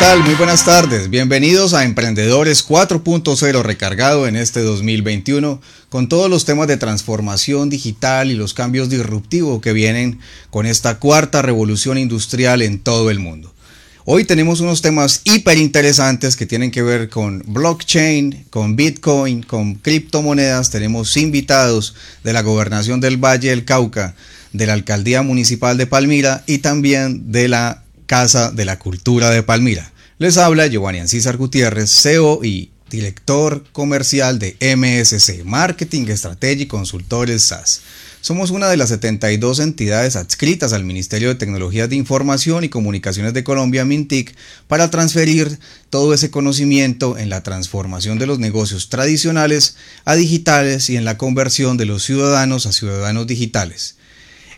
Muy buenas tardes. Bienvenidos a Emprendedores 4.0 recargado en este 2021 con todos los temas de transformación digital y los cambios disruptivos que vienen con esta cuarta revolución industrial en todo el mundo. Hoy tenemos unos temas hiper interesantes que tienen que ver con blockchain, con Bitcoin, con criptomonedas. Tenemos invitados de la gobernación del Valle del Cauca, de la alcaldía municipal de Palmira y también de la Casa de la Cultura de Palmira. Les habla Giovanni Ancísar Gutiérrez, CEO y director comercial de MSC, Marketing, Estrategia y Consultores SAS. Somos una de las 72 entidades adscritas al Ministerio de Tecnologías de Información y Comunicaciones de Colombia, MINTIC, para transferir todo ese conocimiento en la transformación de los negocios tradicionales a digitales y en la conversión de los ciudadanos a ciudadanos digitales.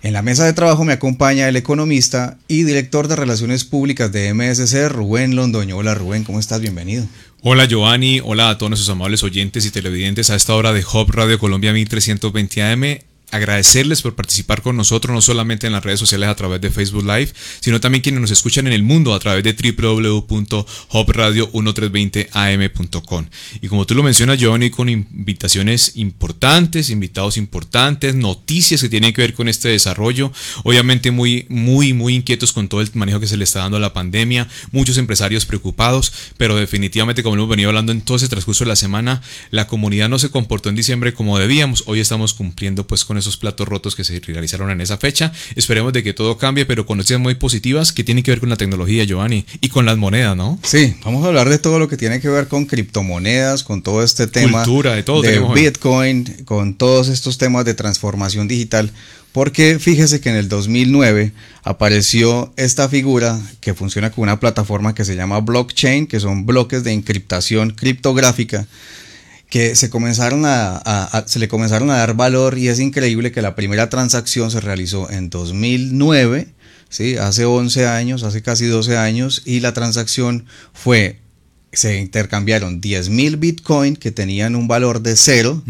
En la mesa de trabajo me acompaña el economista y director de Relaciones Públicas de MSC, Rubén Londoño. Hola Rubén, ¿cómo estás? Bienvenido. Hola Giovanni, hola a todos nuestros amables oyentes y televidentes a esta hora de Hub Radio Colombia 1320 AM agradecerles por participar con nosotros, no solamente en las redes sociales a través de Facebook Live, sino también quienes nos escuchan en el mundo a través de www.hopradio1320am.com. Y como tú lo mencionas, Giovanni, con invitaciones importantes, invitados importantes, noticias que tienen que ver con este desarrollo, obviamente muy, muy, muy inquietos con todo el manejo que se le está dando a la pandemia, muchos empresarios preocupados, pero definitivamente, como hemos venido hablando en todo ese transcurso de la semana, la comunidad no se comportó en diciembre como debíamos, hoy estamos cumpliendo pues con esos platos rotos que se realizaron en esa fecha. Esperemos de que todo cambie, pero con noticias muy positivas que tienen que ver con la tecnología, Giovanni, y con las monedas, ¿no? Sí, vamos a hablar de todo lo que tiene que ver con criptomonedas, con todo este tema Cultura, de, todo de Bitcoin, con todos estos temas de transformación digital. Porque fíjese que en el 2009 apareció esta figura que funciona con una plataforma que se llama blockchain, que son bloques de encriptación criptográfica que se comenzaron a, se le comenzaron a dar valor y es increíble que la primera transacción se realizó en 2009, ¿sí? hace 11 años, hace casi 12 años, y la transacción fue, se intercambiaron 10 mil bitcoin que tenían un valor de cero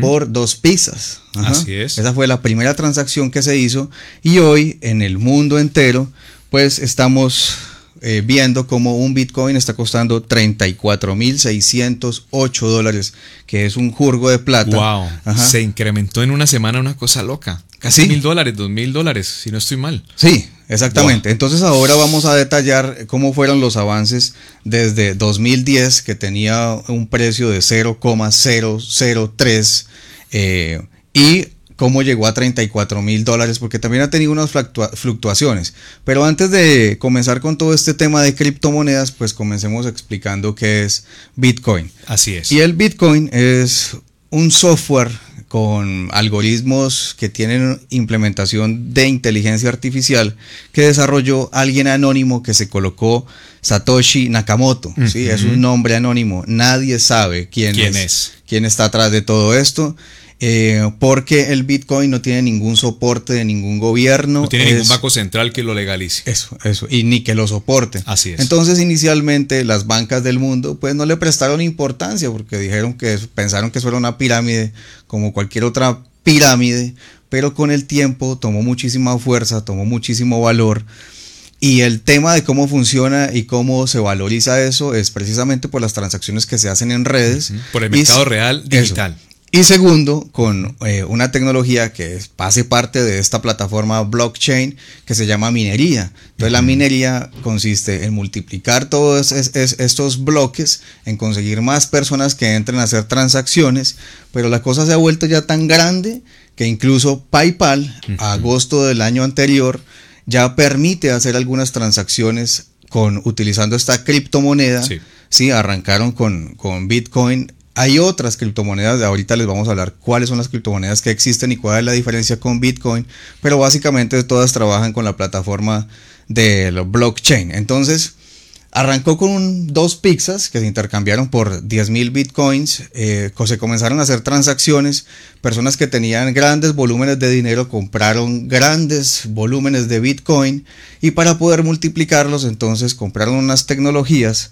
por dos pizzas. Así es. Esa fue la primera transacción que se hizo y hoy en el mundo entero, pues estamos eh, viendo cómo un Bitcoin está costando 34.608 dólares, que es un jurgo de plata. Wow. Se incrementó en una semana una cosa loca. Casi mil dólares, dos mil dólares, si no estoy mal. Sí, exactamente. Entonces ahora vamos a detallar cómo fueron los avances desde 2010, que tenía un precio de 0,003 eh, y cómo llegó a 34 mil dólares, porque también ha tenido unas fluctuaciones. Pero antes de comenzar con todo este tema de criptomonedas, pues comencemos explicando qué es Bitcoin. Así es. Y el Bitcoin es un software con algoritmos que tienen implementación de inteligencia artificial que desarrolló alguien anónimo que se colocó Satoshi Nakamoto. ¿sí? Es un nombre anónimo. Nadie sabe quién, es, quién está atrás de todo esto. Eh, porque el Bitcoin no tiene ningún soporte de ningún gobierno. No tiene ningún banco central que lo legalice. Eso, eso, y ni que lo soporte. Así es. Entonces, inicialmente, las bancas del mundo, pues no le prestaron importancia porque dijeron que pensaron que eso era una pirámide como cualquier otra pirámide, pero con el tiempo tomó muchísima fuerza, tomó muchísimo valor. Y el tema de cómo funciona y cómo se valoriza eso es precisamente por las transacciones que se hacen en redes. Por el mercado real digital. Y segundo, con eh, una tecnología que hace parte de esta plataforma blockchain que se llama minería. Entonces la minería consiste en multiplicar todos estos bloques, en conseguir más personas que entren a hacer transacciones, pero la cosa se ha vuelto ya tan grande que incluso PayPal, a agosto del año anterior, ya permite hacer algunas transacciones con utilizando esta criptomoneda. Sí, arrancaron con, con Bitcoin hay otras criptomonedas, ahorita les vamos a hablar cuáles son las criptomonedas que existen y cuál es la diferencia con Bitcoin, pero básicamente todas trabajan con la plataforma de blockchain. Entonces, arrancó con dos pizzas que se intercambiaron por 10.000 bitcoins, eh, se comenzaron a hacer transacciones, personas que tenían grandes volúmenes de dinero compraron grandes volúmenes de bitcoin y para poder multiplicarlos entonces compraron unas tecnologías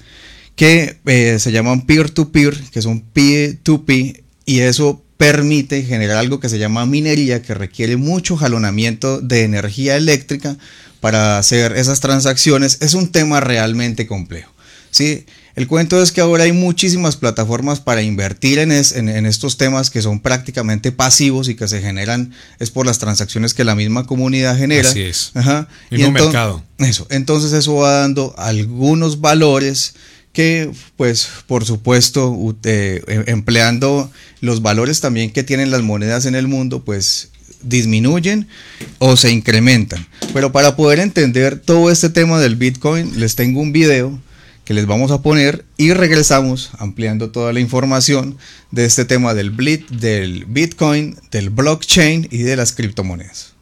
que eh, se llaman peer-to-peer, que son P2P, y eso permite generar algo que se llama minería, que requiere mucho jalonamiento de energía eléctrica para hacer esas transacciones. Es un tema realmente complejo. ¿sí? El cuento es que ahora hay muchísimas plataformas para invertir en, en, estos temas que son prácticamente pasivos y que se generan es por las transacciones que la misma comunidad genera. Así es. Ajá. y mercado. Eso. Entonces eso va dando algunos valores que pues por supuesto eh, empleando los valores también que tienen las monedas en el mundo pues disminuyen o se incrementan. Pero para poder entender todo este tema del Bitcoin les tengo un video que les vamos a poner y regresamos ampliando toda la información de este tema del, del Bitcoin, del blockchain y de las criptomonedas.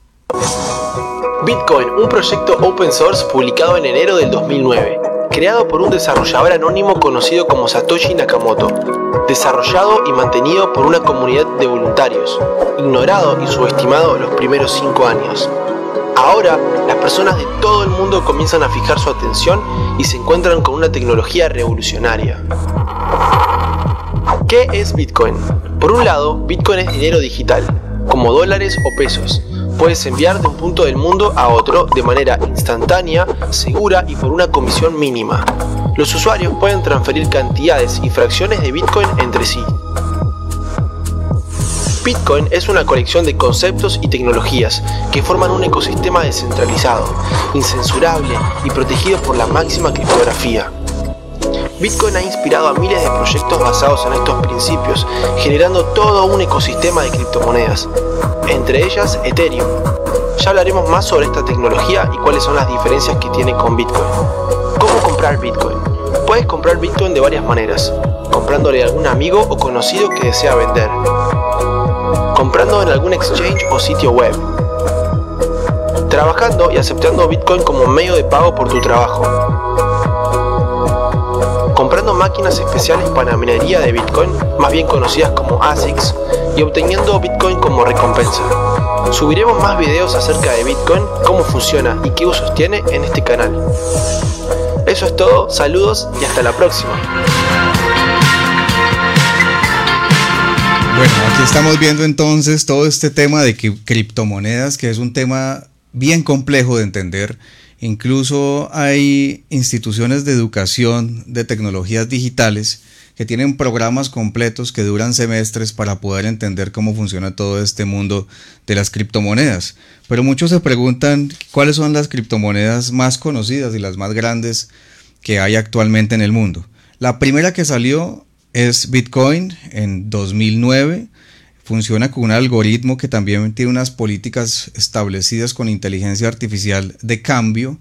Bitcoin, un proyecto open source publicado en enero del 2009, creado por un desarrollador anónimo conocido como Satoshi Nakamoto, desarrollado y mantenido por una comunidad de voluntarios, ignorado y subestimado los primeros cinco años. Ahora, las personas de todo el mundo comienzan a fijar su atención y se encuentran con una tecnología revolucionaria. ¿Qué es Bitcoin? Por un lado, Bitcoin es dinero digital, como dólares o pesos. Puedes enviar de un punto del mundo a otro de manera instantánea, segura y por una comisión mínima. Los usuarios pueden transferir cantidades y fracciones de Bitcoin entre sí. Bitcoin es una colección de conceptos y tecnologías que forman un ecosistema descentralizado, incensurable y protegido por la máxima criptografía. Bitcoin ha inspirado a miles de proyectos basados en estos principios, generando todo un ecosistema de criptomonedas, entre ellas Ethereum. Ya hablaremos más sobre esta tecnología y cuáles son las diferencias que tiene con Bitcoin. ¿Cómo comprar Bitcoin? Puedes comprar Bitcoin de varias maneras, comprándole a algún amigo o conocido que desea vender, comprando en algún exchange o sitio web, trabajando y aceptando Bitcoin como medio de pago por tu trabajo, comprando máquinas especiales para minería de Bitcoin, más bien conocidas como ASICs, y obteniendo Bitcoin como recompensa. Subiremos más videos acerca de Bitcoin, cómo funciona y qué usos tiene en este canal. Eso es todo, saludos y hasta la próxima. Bueno, aquí estamos viendo entonces todo este tema de criptomonedas, que es un tema bien complejo de entender. Incluso hay instituciones de educación de tecnologías digitales que tienen programas completos que duran semestres para poder entender cómo funciona todo este mundo de las criptomonedas. Pero muchos se preguntan cuáles son las criptomonedas más conocidas y las más grandes que hay actualmente en el mundo. La primera que salió es Bitcoin en 2009. Funciona con un algoritmo que también tiene unas políticas establecidas con inteligencia artificial de cambio.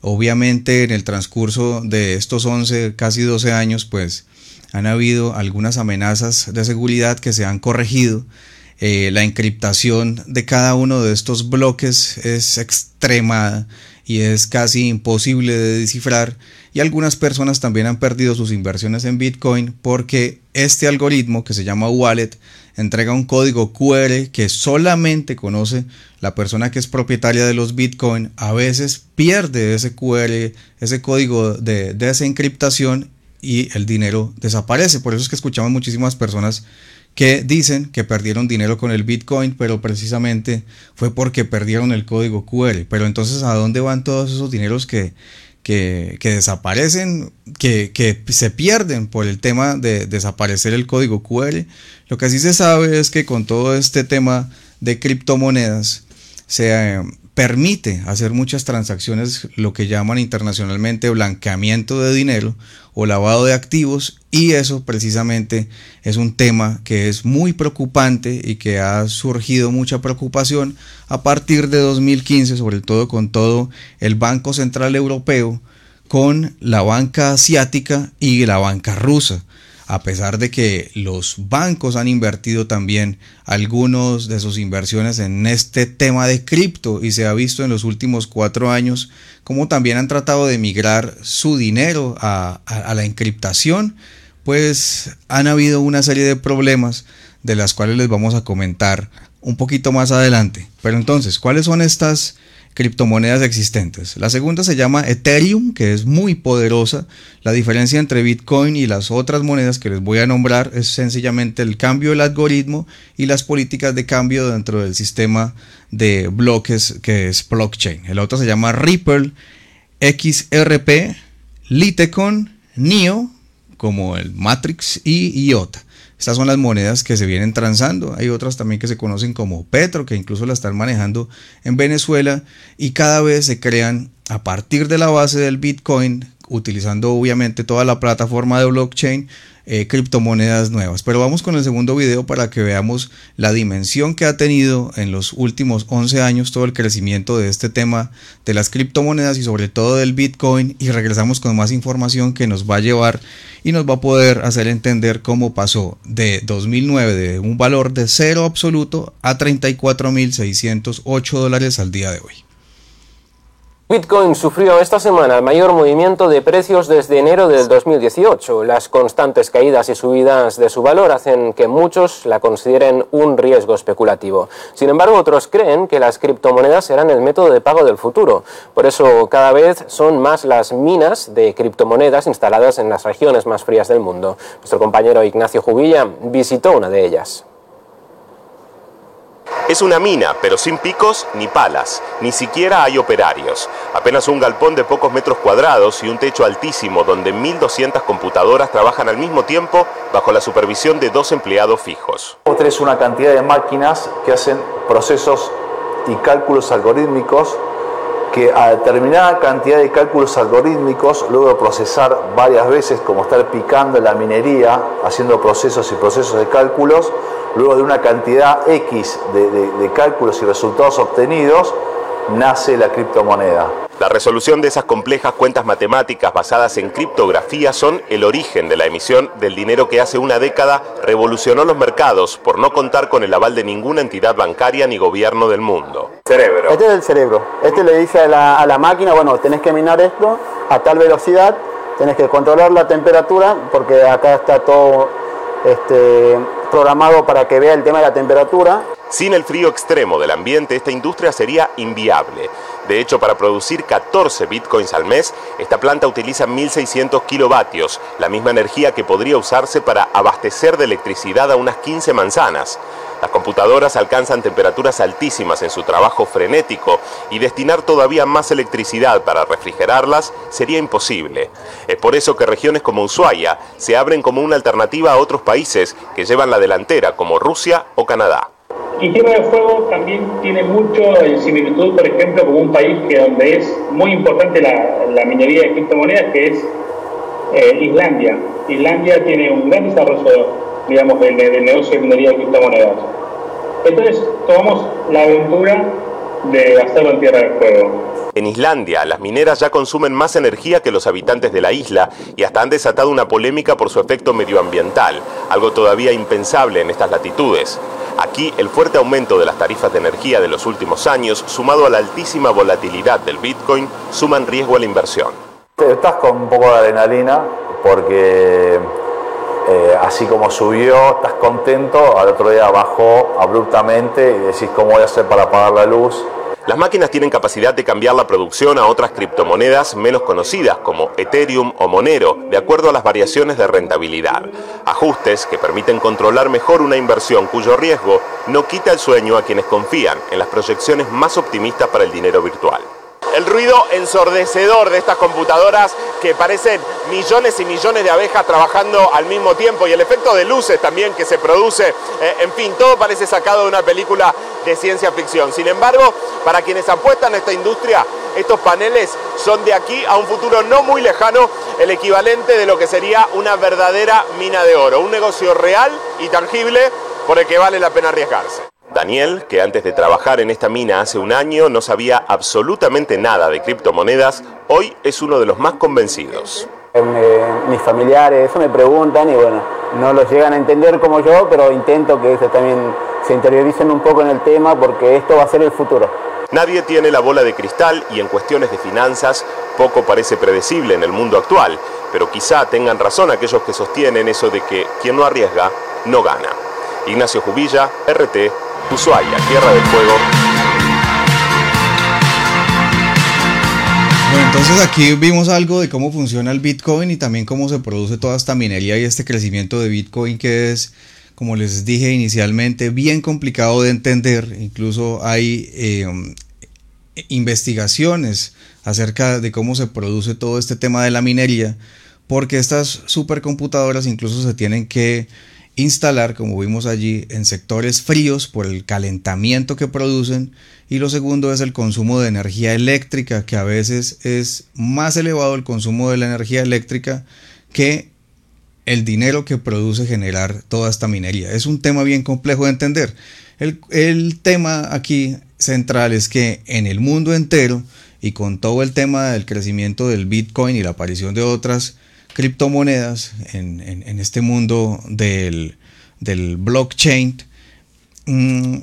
Obviamente en el transcurso de estos 11, casi 12 años, pues han habido algunas amenazas de seguridad que se han corregido. Eh, la encriptación de cada uno de estos bloques es extremada y es casi imposible de descifrar y algunas personas también han perdido sus inversiones en Bitcoin porque este algoritmo que se llama Wallet entrega un código QR que solamente conoce la persona que es propietaria de los Bitcoin. A veces pierde ese QR, ese código de, de esa encriptación y el dinero desaparece. Por eso es que escuchamos muchísimas personas que dicen que perdieron dinero con el Bitcoin, pero precisamente fue porque perdieron el código QR. Pero entonces, ¿a dónde van todos esos dineros que, que, desaparecen, que, que, se pierden por el tema de desaparecer el código QR. Lo que sí se sabe es que con todo este tema de criptomonedas se permite hacer muchas transacciones, lo que llaman internacionalmente blanqueamiento de dinero o lavado de activos y eso precisamente es un tema que es muy preocupante y que ha surgido mucha preocupación a partir de 2015, sobre todo con todo el Banco Central Europeo, con la banca asiática y la banca rusa a pesar de que los bancos han invertido también algunos de sus inversiones en este tema de cripto y se ha visto en los últimos cuatro años como también han tratado de migrar su dinero a, la encriptación, pues han habido una serie de problemas de las cuales les vamos a comentar un poquito más adelante. Pero entonces, ¿cuáles son estas criptomonedas existentes. La segunda se llama Ethereum, que es muy poderosa. La diferencia entre Bitcoin y las otras monedas que les voy a nombrar es sencillamente el cambio del algoritmo y las políticas de cambio dentro del sistema de bloques que es blockchain. El otro se llama Ripple, XRP, Litecoin, NIO, como el Matrix y IOTA. Estas son las monedas que se vienen transando. Hay otras también que se conocen como Petro, que incluso la están manejando en Venezuela. Y cada vez se crean a partir de la base del Bitcoin, utilizando obviamente toda la plataforma de blockchain, eh, criptomonedas nuevas. Pero vamos con el segundo video para que veamos la dimensión que ha tenido en los últimos 11 años todo el crecimiento de este tema de las criptomonedas y sobre todo del Bitcoin y regresamos con más información que nos va a llevar y nos va a poder hacer entender cómo pasó de 2009 de un valor de cero absoluto a 34.608 dólares al día de hoy. Bitcoin sufrió esta semana el mayor movimiento de precios desde enero del 2018. Las constantes caídas y subidas de su valor hacen que muchos la consideren un riesgo especulativo. Sin embargo, otros creen que las criptomonedas serán el método de pago del futuro. Por eso, cada vez son más las minas de criptomonedas instaladas en las regiones más frías del mundo. Nuestro compañero Ignacio Jubilla visitó una de ellas. Es una mina, pero sin picos ni palas, ni siquiera hay operarios. Apenas un galpón de pocos metros cuadrados y un techo altísimo donde 1.200 computadoras trabajan al mismo tiempo bajo la supervisión de dos empleados fijos. es una cantidad de máquinas que hacen procesos y cálculos algorítmicos que a determinada cantidad de cálculos algorítmicos, luego de procesar varias veces, como estar picando la minería, haciendo procesos y procesos de cálculos, luego de una cantidad X de, cálculos y resultados obtenidos, nace la criptomoneda. La resolución de esas complejas cuentas matemáticas basadas en criptografía son el origen de la emisión del dinero que hace una década revolucionó los mercados por no contar con el aval de ninguna entidad bancaria ni gobierno del mundo. Cerebro. Este es el cerebro. Este le dice a la, a la máquina, bueno, tenés que minar esto a tal velocidad, tenés que controlar la temperatura, porque acá está todo este, programado para que vea el tema de la temperatura. Sin el frío extremo del ambiente, esta industria sería inviable. De hecho, para producir 14 bitcoins al mes, esta planta utiliza 1.600 kilovatios, la misma energía que podría usarse para abastecer de electricidad a unas 15 manzanas. Las computadoras alcanzan temperaturas altísimas en su trabajo frenético y destinar todavía más electricidad para refrigerarlas sería imposible. Es por eso que regiones como Ushuaia se abren como una alternativa a otros países que llevan la delantera como Rusia o Canadá. Y Tierra del Fuego también tiene mucho similitud, por ejemplo, como un país que donde es muy importante la, minería de criptomonedas, que es eh, Islandia. Islandia tiene un gran desarrollo digamos, del, negocio de minería de criptomonedas. Entonces tomamos la aventura de hacerlo en Tierra del Fuego. En Islandia, las mineras ya consumen más energía que los habitantes de la isla y hasta han desatado una polémica por su efecto medioambiental, algo todavía impensable en estas latitudes. Aquí, el fuerte aumento de las tarifas de energía de los últimos años, sumado a la altísima volatilidad del Bitcoin, suman riesgo a la inversión. Estás con un poco de adrenalina porque eh, así como subió, estás contento, al otro día bajó abruptamente y decís cómo voy a hacer para apagar la luz. Las máquinas tienen capacidad de cambiar la producción a otras criptomonedas menos conocidas como Ethereum o Monero, de acuerdo a las variaciones de rentabilidad. Ajustes que permiten controlar mejor una inversión cuyo riesgo no quita el sueño a quienes confían en las proyecciones más optimistas para el dinero virtual el ruido ensordecedor de estas computadoras que parecen millones y millones de abejas trabajando al mismo tiempo y el efecto de luces también que se produce, eh, en fin, todo parece sacado de una película de ciencia ficción. Sin embargo, para quienes apuestan a esta industria, estos paneles son de aquí a un futuro no muy lejano el equivalente de lo que sería una verdadera mina de oro, un negocio real y tangible por el que vale la pena arriesgarse. Daniel, que antes de trabajar en esta mina hace un año no sabía absolutamente nada de criptomonedas, hoy es uno de los más convencidos. Eh, mis familiares eso me preguntan y bueno, no los llegan a entender como yo, pero intento que ellos también se interioricen un poco en el tema porque esto va a ser el futuro. Nadie tiene la bola de cristal y en cuestiones de finanzas poco parece predecible en el mundo actual, pero quizá tengan razón aquellos que sostienen eso de que quien no arriesga no gana. Ignacio Jubilla, RT, Ushuaia, Tierra del Fuego. Bueno, entonces aquí vimos algo de cómo funciona el Bitcoin y también cómo se produce toda esta minería y este crecimiento de Bitcoin que es, como les dije inicialmente, bien complicado de entender. Incluso hay eh, investigaciones acerca de cómo se produce todo este tema de la minería porque estas supercomputadoras incluso se tienen que instalar, como vimos allí, en sectores fríos por el calentamiento que producen. Y lo segundo es el consumo de energía eléctrica, que a veces es más elevado el consumo de la energía eléctrica que el dinero que produce generar toda esta minería. Es un tema bien complejo de entender. El, el tema aquí central es que en el mundo entero y con todo el tema del crecimiento del Bitcoin y la aparición de otras criptomonedas en, este mundo del, blockchain, mm,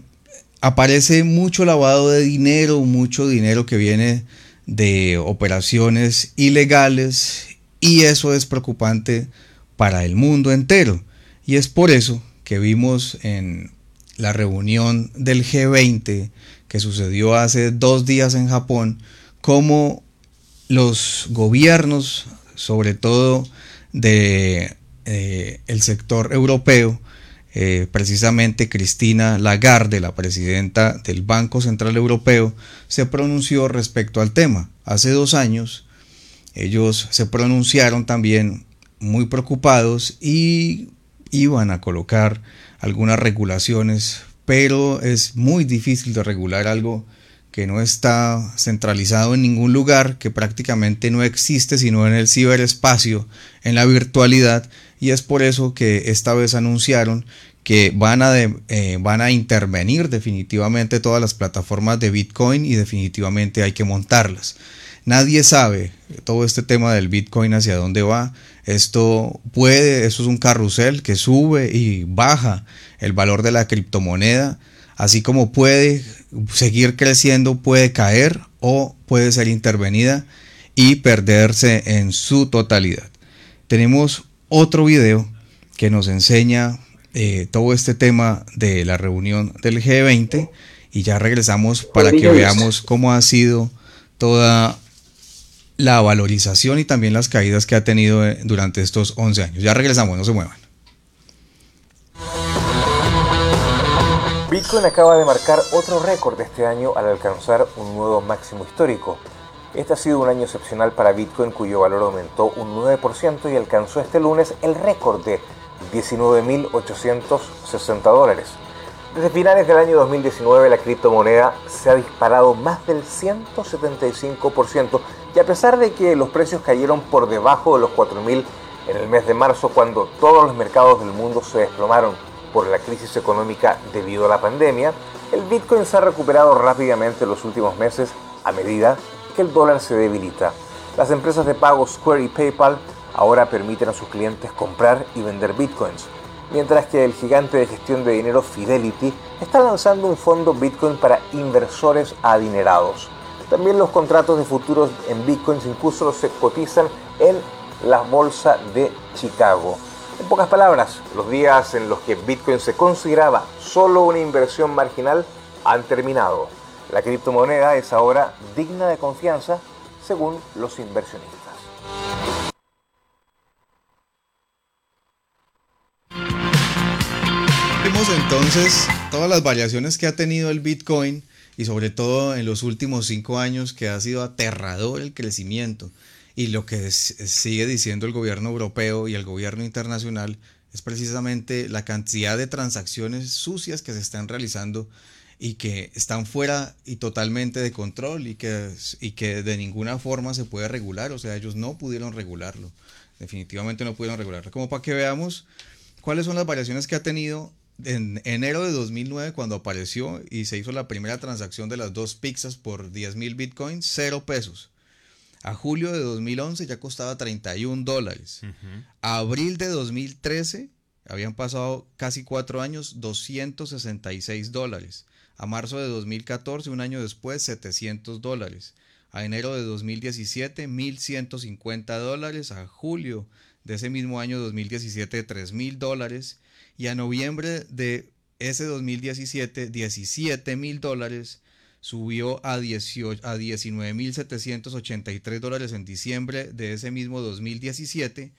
aparece mucho lavado de dinero, mucho dinero que viene de operaciones ilegales y eso es preocupante para el mundo entero. Y es por eso que vimos en la reunión del G20 que sucedió hace dos días en Japón, cómo los gobiernos sobre todo de eh, el sector europeo, eh, precisamente Cristina Lagarde, la presidenta del Banco Central Europeo, se pronunció respecto al tema. Hace dos años ellos se pronunciaron también muy preocupados y iban a colocar algunas regulaciones, pero es muy difícil de regular algo que no está centralizado en ningún lugar, que prácticamente no existe sino en el ciberespacio, en la virtualidad, y es por eso que esta vez anunciaron que van a, eh, van a intervenir definitivamente todas las plataformas de Bitcoin y definitivamente hay que montarlas. Nadie sabe todo este tema del Bitcoin hacia dónde va. Esto puede, esto es un carrusel que sube y baja el valor de la criptomoneda así como puede seguir creciendo, puede caer o puede ser intervenida y perderse en su totalidad. Tenemos otro video que nos enseña eh, todo este tema de la reunión del G20 y ya regresamos para que veamos cómo ha sido toda la valorización y también las caídas que ha tenido eh, durante estos 11 años. Ya regresamos, no se muevan. Bitcoin acaba de marcar otro récord este año al alcanzar un nuevo máximo histórico. Este ha sido un año excepcional para Bitcoin cuyo valor aumentó un 9% y alcanzó este lunes el récord de 19.860 dólares. Desde finales del año 2019 la criptomoneda se ha disparado más del 175% y a pesar de que los precios cayeron por debajo de los 4.000 en el mes de marzo cuando todos los mercados del mundo se desplomaron por la crisis económica debido a la pandemia, el Bitcoin se ha recuperado rápidamente en los últimos meses a medida que el dólar se debilita. Las empresas de pago Square y PayPal ahora permiten a sus clientes comprar y vender Bitcoins, mientras que el gigante de gestión de dinero Fidelity está lanzando un fondo Bitcoin para inversores adinerados. También los contratos de futuros en Bitcoins incluso se cotizan en la bolsa de Chicago. En pocas palabras, los días en los que Bitcoin se consideraba solo una inversión marginal han terminado. La criptomoneda es ahora digna de confianza según los inversionistas. Vemos entonces todas las variaciones que ha tenido el Bitcoin y sobre todo en los últimos cinco años que ha sido aterrador el crecimiento. Y lo que sigue diciendo el gobierno europeo y el gobierno internacional es precisamente la cantidad de transacciones sucias que se están realizando y que están fuera y totalmente de control y que, y que de ninguna forma se puede regular. O sea, ellos no pudieron regularlo. Definitivamente no pudieron regularlo. Como para que veamos cuáles son las variaciones que ha tenido en enero de 2009 cuando apareció y se hizo la primera transacción de las dos pizzas por 10 mil bitcoins, cero pesos. A julio de 2011 ya costaba 31 dólares. A abril de 2013, habían pasado casi cuatro años, 266 dólares. A marzo de 2014, un año después, 700 dólares. A enero de 2017, 1.150 dólares. A julio de ese mismo año 2017, 3.000 dólares. Y a noviembre de ese 2017, 17.000 dólares subió a, a 19.783 dólares en diciembre de ese mismo 2017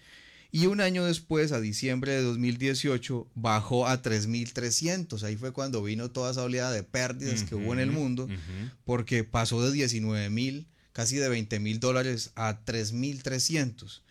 y un año después, a diciembre de 2018, bajó a 3.300. Ahí fue cuando vino toda esa oleada de pérdidas que hubo en el mundo, porque pasó de 19.000, casi de 20.000 dólares a 3.300.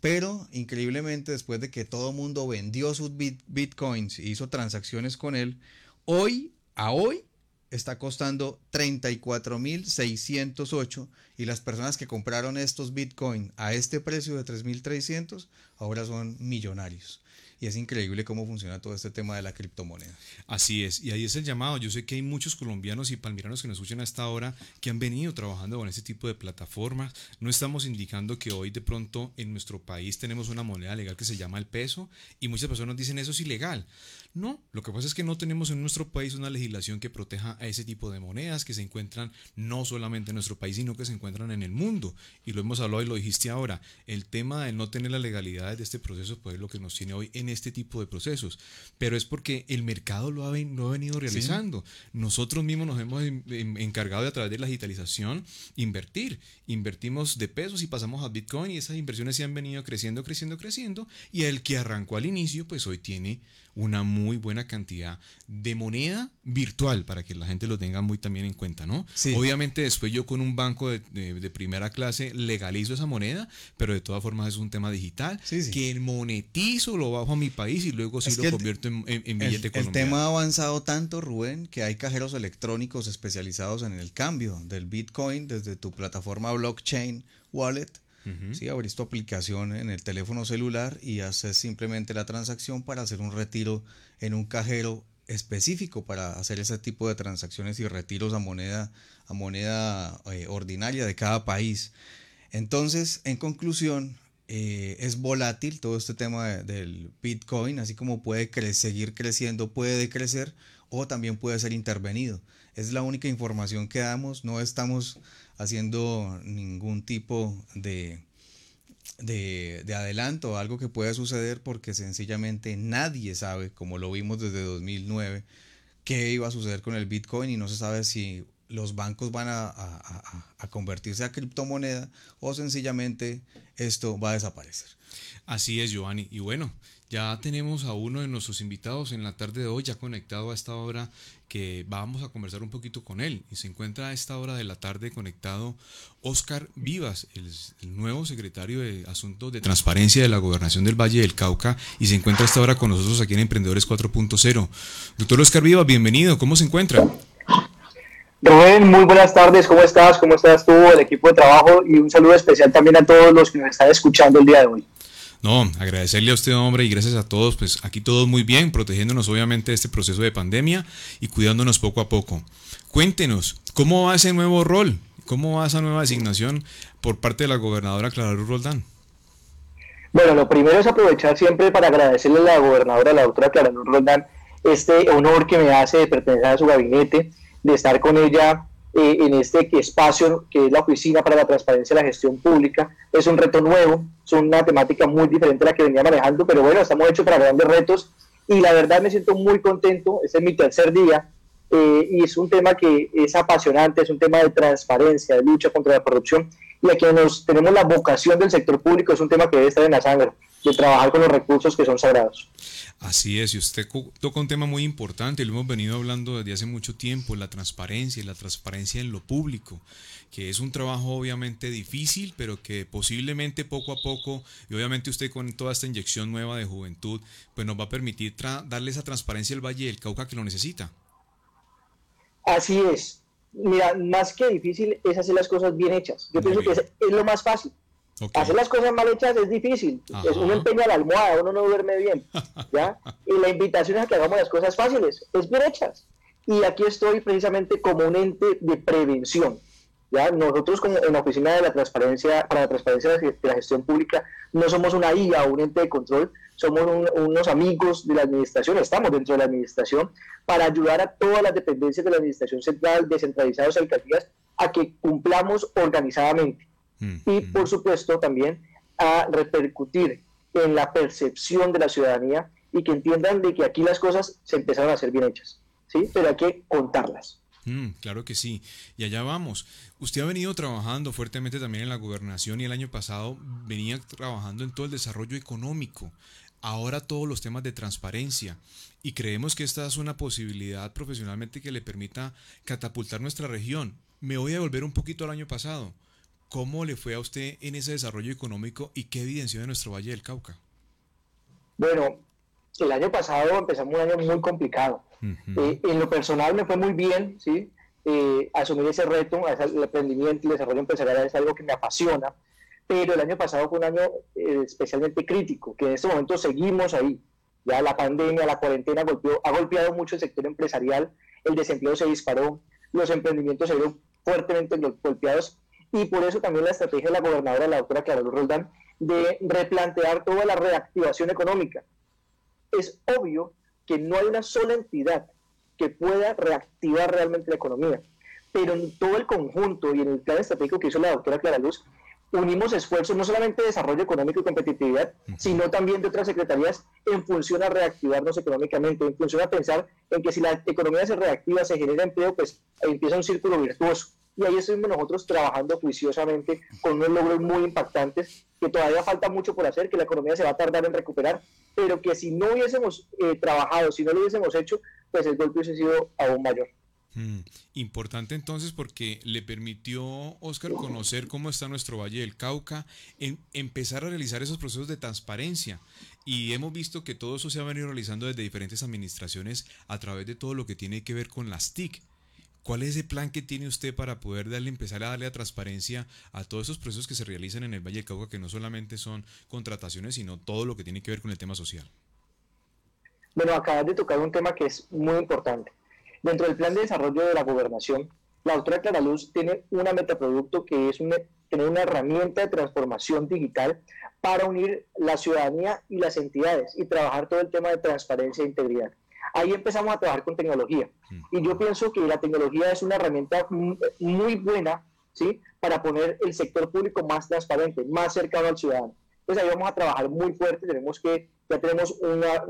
Pero increíblemente después de que todo el mundo vendió sus bitcoins y hizo transacciones con él, hoy a hoy está costando 34.608 y las personas que compraron estos bitcoins a este precio de 3.300 ahora son millonarios y es increíble cómo funciona todo este tema de la criptomoneda. Así es, y ahí es el llamado. Yo sé que hay muchos colombianos y palmiranos que nos escuchan a esta hora que han venido trabajando con este tipo de plataformas. No estamos indicando que hoy de pronto en nuestro país tenemos una moneda legal que se llama el peso y muchas personas dicen eso es ilegal. No, lo que pasa es que no tenemos en nuestro país una legislación que proteja a ese tipo de monedas que se encuentran no solamente en nuestro país, sino que se encuentran en el mundo. Y lo hemos hablado y lo dijiste ahora. El tema de no tener la legalidad de este proceso, pues es lo que nos tiene hoy en este tipo de procesos. Pero es porque el mercado lo ha, venido realizando. Nosotros mismos nos hemos encargado de a través de la digitalización invertir. Invertimos de pesos y pasamos a Bitcoin y esas inversiones se han venido creciendo, creciendo, creciendo. Y el que arrancó al inicio, pues hoy tiene una muy buena cantidad de moneda virtual para que la gente lo tenga muy también en cuenta, ¿no? Obviamente después yo con un banco de, primera clase legalizo esa moneda, pero de todas formas es un tema digital que monetizo, lo bajo a mi país y luego sí lo convierto en, billete el, El tema ha avanzado tanto, Rubén, que hay cajeros electrónicos especializados en el cambio del Bitcoin desde tu plataforma blockchain wallet ¿sí? Abrís tu aplicación en el teléfono celular y haces simplemente la transacción para hacer un retiro en un cajero específico para hacer ese tipo de transacciones y retiros a moneda, a moneda eh, ordinaria de cada país. Entonces, en conclusión, eh, es volátil todo este tema del Bitcoin, así como puede seguir creciendo, puede decrecer o también puede ser intervenido. Es la única información que damos, no estamos haciendo ningún tipo de, de, de adelanto, algo que pueda suceder porque sencillamente nadie sabe, como lo vimos desde 2009, qué iba a suceder con el Bitcoin y no se sabe si los bancos van a, a, convertirse a criptomoneda o sencillamente esto va a desaparecer. Así es, Giovanni. Y bueno, ya tenemos a uno de nuestros invitados en la tarde de hoy, ya conectado a esta hora, que vamos a conversar un poquito con él. Y se encuentra a esta hora de la tarde conectado Oscar Vivas, el, nuevo secretario de Asuntos de Transparencia de la Gobernación del Valle del Cauca, y se encuentra a esta hora con nosotros aquí en Emprendedores 4.0. Doctor Oscar Vivas, bienvenido. ¿Cómo se encuentra? Rubén, muy buenas tardes, ¿cómo estás? ¿Cómo estás tú, el equipo de trabajo? Y un saludo especial también a todos los que nos están escuchando el día de hoy. No, agradecerle a usted, hombre, y gracias a todos, pues aquí todos muy bien, protegiéndonos obviamente de este proceso de pandemia y cuidándonos poco a poco. Cuéntenos, ¿cómo va ese nuevo rol? ¿Cómo va esa nueva designación por parte de la gobernadora Clara Luz Roldán? Bueno, lo primero es aprovechar siempre para agradecerle a la gobernadora, la doctora Clara Luz Roldán, este honor que me hace de pertenecer a su gabinete, de estar con ella eh, en este espacio que es la Oficina para la Transparencia y la Gestión Pública. Es un reto nuevo, es una temática muy diferente a la que venía manejando, pero bueno, estamos hechos para grandes retos y la verdad me siento muy contento, este es mi tercer día eh, y es un tema que es apasionante, es un tema de transparencia, de lucha contra la corrupción y aquí nos tenemos la vocación del sector público, es un tema que debe estar en la sangre, de trabajar con los recursos que son sagrados. Así es, y usted toca un tema muy importante, lo hemos venido hablando desde hace mucho tiempo, la transparencia y la transparencia en lo público, que es un trabajo obviamente difícil, pero que posiblemente poco a poco, y obviamente usted con toda esta inyección nueva de juventud, pues nos va a permitir darle esa transparencia al Valle del Cauca que lo necesita. Así es. Mira, más que difícil es hacer las cosas bien hechas. Yo pienso que es lo más fácil. Hacer las cosas mal hechas es difícil. Es un empeño a la almohada, uno no duerme bien. ¿ya? Y la invitación es a que hagamos las cosas fáciles, es bien hechas. Y aquí estoy precisamente como un ente de prevención. ¿ya? Nosotros como en la Oficina de la Transparencia, para la Transparencia de la Gestión Pública, no somos una IA o un ente de control, somos unos amigos de la administración, estamos dentro de la administración, para ayudar a todas las dependencias de la administración central, descentralizadas alcaldías, a que cumplamos organizadamente y por supuesto también a repercutir en la percepción de la ciudadanía y que entiendan de que aquí las cosas se empezaron a hacer bien hechas, ¿sí? Pero hay que contarlas. Mm, claro que sí. Y allá vamos. Usted ha venido trabajando fuertemente también en la gobernación y el año pasado venía trabajando en todo el desarrollo económico. Ahora todos los temas de transparencia. Y creemos que esta es una posibilidad profesionalmente que le permita catapultar nuestra región. Me voy a volver un poquito al año pasado. ¿Cómo le fue a usted en ese desarrollo económico y qué evidenció de nuestro Valle del Cauca? Bueno, el año pasado empezamos un año muy complicado. Eh, en lo personal me fue muy bien, ¿sí? Eh, asumir ese reto, el emprendimiento y el desarrollo empresarial es algo que me apasiona, pero el año pasado fue un año eh, especialmente crítico, que en este momento seguimos ahí. Ya la pandemia, la cuarentena golpeó, ha golpeado mucho el sector empresarial, el desempleo se disparó, los emprendimientos se vieron fuertemente golpeados y por eso también la estrategia de la gobernadora, la doctora Clara Roldán, de replantear toda la reactivación económica. Es obvio que no hay una sola entidad que pueda reactivar realmente la economía, pero en todo el conjunto y en el plan estratégico que hizo la doctora Clara Luz, unimos esfuerzos no solamente de desarrollo económico y competitividad, sino también de otras secretarías en función a reactivarnos económicamente, en función a pensar en que si la economía se reactiva, se genera empleo, pues empieza un círculo virtuoso. Y ahí estuvimos nosotros trabajando juiciosamente con unos logros muy impactantes, que todavía falta mucho por hacer, que la economía se va a tardar en recuperar, pero que si no hubiésemos eh, trabajado, si no lo hubiésemos hecho, pues el golpe hubiese sido aún mayor. Mm, importante entonces porque le permitió, Oscar, conocer cómo está nuestro Valle del Cauca, en, empezar a realizar esos procesos de transparencia. Y hemos visto que todo eso se ha venido realizando desde diferentes administraciones a través de todo lo que tiene que ver con las TIC. ¿Cuál es el plan que tiene usted para poder darle, empezar a darle a transparencia a todos esos procesos que se realizan en el Valle del Cauca, que no solamente son contrataciones, sino todo lo que tiene que ver con el tema social? Bueno, acabas de tocar un tema que es muy importante Dentro del plan de desarrollo de la gobernación, la doctora Clara Luz tiene una metaproducto que es tener una herramienta de transformación digital para unir la ciudadanía y las entidades y trabajar todo el tema de transparencia e integridad. Ahí empezamos a trabajar con tecnología. Y yo pienso que la tecnología es una herramienta muy buena ¿sí? para poner el sector público más transparente, más cercano al ciudadano. Entonces ahí vamos a trabajar muy fuerte, tenemos que, ya tenemos una,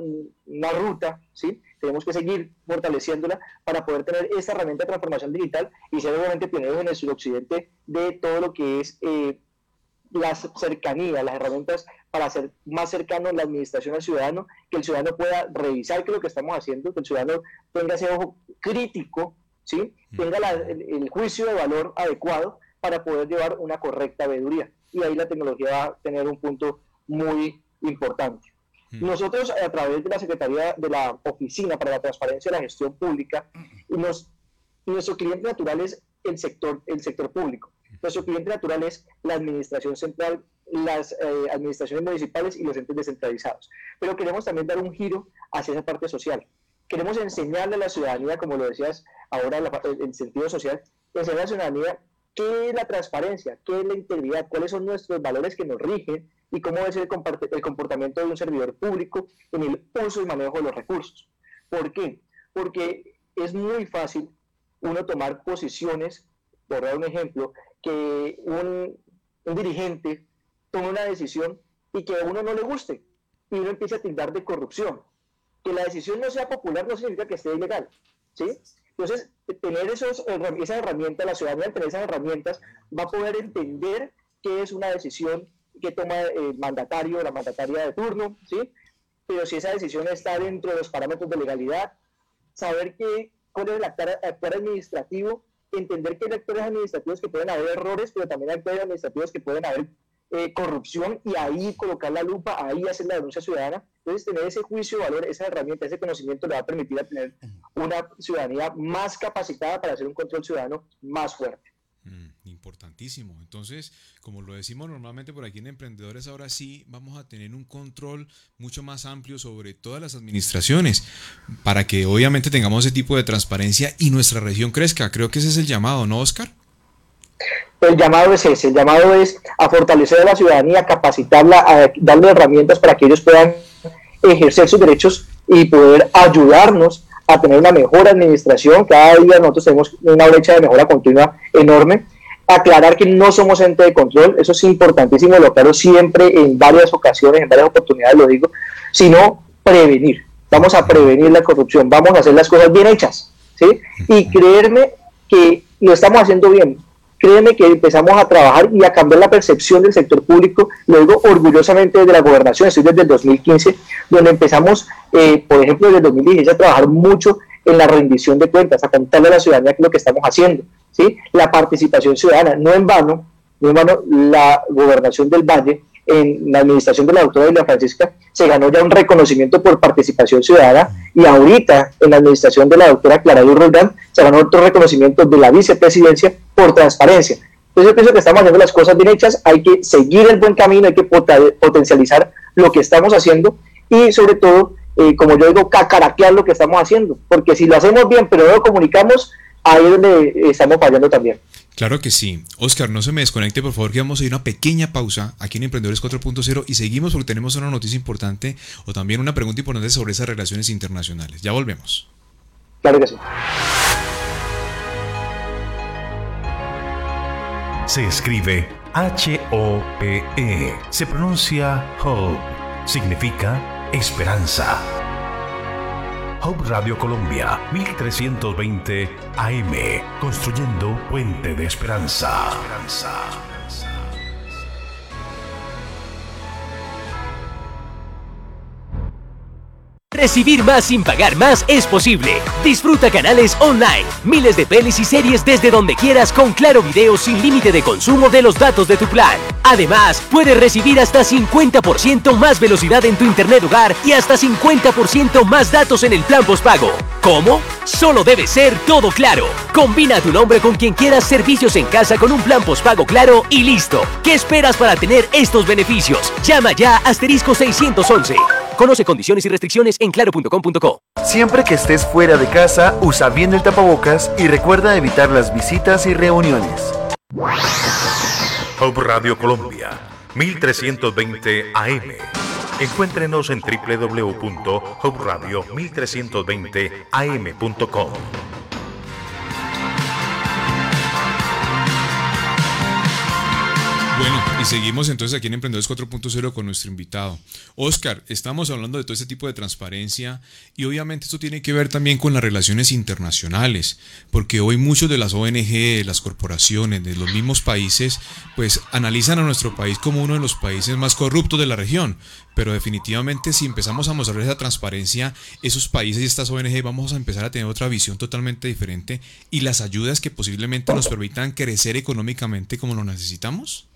una ruta, ¿sí? tenemos que seguir fortaleciéndola para poder tener esta herramienta de transformación digital y ser obviamente pioneros en el suroccidente de todo lo que es eh, la cercanía, las herramientas para hacer más cercano la administración al ciudadano, que el ciudadano pueda revisar qué es lo que estamos haciendo, que el ciudadano tenga ese ojo crítico, ¿sí? tenga el, juicio de valor adecuado para poder llevar una correcta veeduría. Y ahí la tecnología va a tener un punto muy importante. Nosotros, a través de la Secretaría de la Oficina para la Transparencia y la Gestión Pública, nos, nuestro cliente natural es el sector, el sector público. Nuestro cliente natural es la administración central, las eh, administraciones municipales y los entes descentralizados. Pero queremos también dar un giro hacia esa parte social. Queremos enseñarle a la ciudadanía, como lo decías ahora en sentido social, enseñar a la ciudadanía qué es la transparencia, qué es la integridad, cuáles son nuestros valores que nos rigen y cómo ser el comportamiento de un servidor público en el uso y manejo de los recursos. ¿Por qué? Porque es muy fácil uno tomar posiciones, por dar un ejemplo, que un, dirigente tome una decisión y que a uno no le guste y uno empiece a tildar de corrupción. Que la decisión no sea popular no significa que esté ilegal. ¿sí? Entonces, tener esos, esas herramientas, la ciudadanía tener esas herramientas va a poder entender qué es una decisión que toma el mandatario o la mandataria de turno, ¿sí? Pero si esa decisión está dentro de los parámetros de legalidad, saber que, cuál es el actor, administrativo, entender que hay actores administrativos que pueden haber errores, pero también hay actores administrativos que pueden haber eh, corrupción y ahí colocar la lupa, ahí hacer la denuncia ciudadana. Entonces, tener ese juicio de valor, esa herramienta, ese conocimiento le va a permitir a tener una ciudadanía más capacitada para hacer un control ciudadano más fuerte. Mm, importantísimo. Entonces, como lo decimos normalmente por aquí en Emprendedores, ahora sí vamos a tener un control mucho más amplio sobre todas las administraciones para que obviamente tengamos ese tipo de transparencia y nuestra región crezca. Creo que ese es el llamado, ¿no, Oscar? El llamado es ese, el llamado es a fortalecer a la ciudadanía, capacitarla, a darle herramientas para que ellos puedan ejercer sus derechos y poder ayudarnos a tener una mejor administración. Cada día nosotros tenemos una brecha de mejora continua enorme. Aclarar que no somos ente de control, eso es importantísimo, lo claro siempre en varias ocasiones, en varias oportunidades lo digo, sino prevenir. Vamos a prevenir la corrupción, vamos a hacer las cosas bien hechas, ¿sí? Y creerme que lo estamos haciendo bien. Créeme que empezamos a trabajar y a cambiar la percepción del sector público, lo digo orgullosamente desde la gobernación, estoy desde el 2015, donde empezamos, eh, por ejemplo, desde el 2016 a trabajar mucho en la rendición de cuentas, a contarle a la ciudadanía lo que estamos haciendo, ¿sí? La participación ciudadana, no en vano, mi hermano, la gobernación del Valle en la administración de la doctora Isla Francisca se ganó ya un reconocimiento por participación ciudadana y ahorita en la administración de la doctora Clara Roldán se ganó otro reconocimiento de la vicepresidencia por transparencia. Entonces yo pienso que estamos haciendo las cosas bien hechas, hay que seguir el buen camino, hay que potencializar lo que estamos haciendo y sobre todo, eh, como yo digo, cacaraquear lo que estamos haciendo, porque si lo hacemos bien pero no lo comunicamos, ahí es donde estamos fallando también. Claro que sí. Oscar, no se me desconecte, por favor, que vamos a ir a una pequeña pausa aquí en Emprendedores 4.0 y seguimos porque tenemos una noticia importante o también una pregunta importante sobre esas relaciones internacionales. Ya volvemos. Claro que sí. Se escribe H-O-P-E. Se pronuncia Hope. Significa esperanza. Hope Radio Colombia, 1320 AM, construyendo puente de esperanza. esperanza. Recibir más sin pagar más es posible. Disfruta canales online, miles de pelis y series desde donde quieras con Claro Video sin límite de consumo de los datos de tu plan. Además, puedes recibir hasta 50% más velocidad en tu internet hogar y hasta 50% más datos en el plan postpago. ¿Cómo? Solo debe ser todo claro. Combina tu nombre con quien quieras servicios en casa con un plan postpago claro y listo. ¿Qué esperas para tener estos beneficios? Llama ya asterisco 611. Conoce condiciones y restricciones en claro.com.co. Siempre que estés fuera de casa, usa bien el tapabocas y recuerda evitar las visitas y reuniones. Hope Radio Colombia, 1320 AM. Encuéntrenos en www.hoperadio1320am.com. seguimos entonces aquí en Emprendedores 4.0 con nuestro invitado. Oscar, estamos hablando de todo este tipo de transparencia y obviamente esto tiene que ver también con las relaciones internacionales, porque hoy muchos de las ONG, las corporaciones, de los mismos países, pues analizan a nuestro país como uno de los países más corruptos de la región, pero definitivamente si empezamos a mostrar esa transparencia, esos países y estas ONG vamos a empezar a tener otra visión totalmente diferente y las ayudas que posiblemente nos permitan crecer económicamente como lo necesitamos.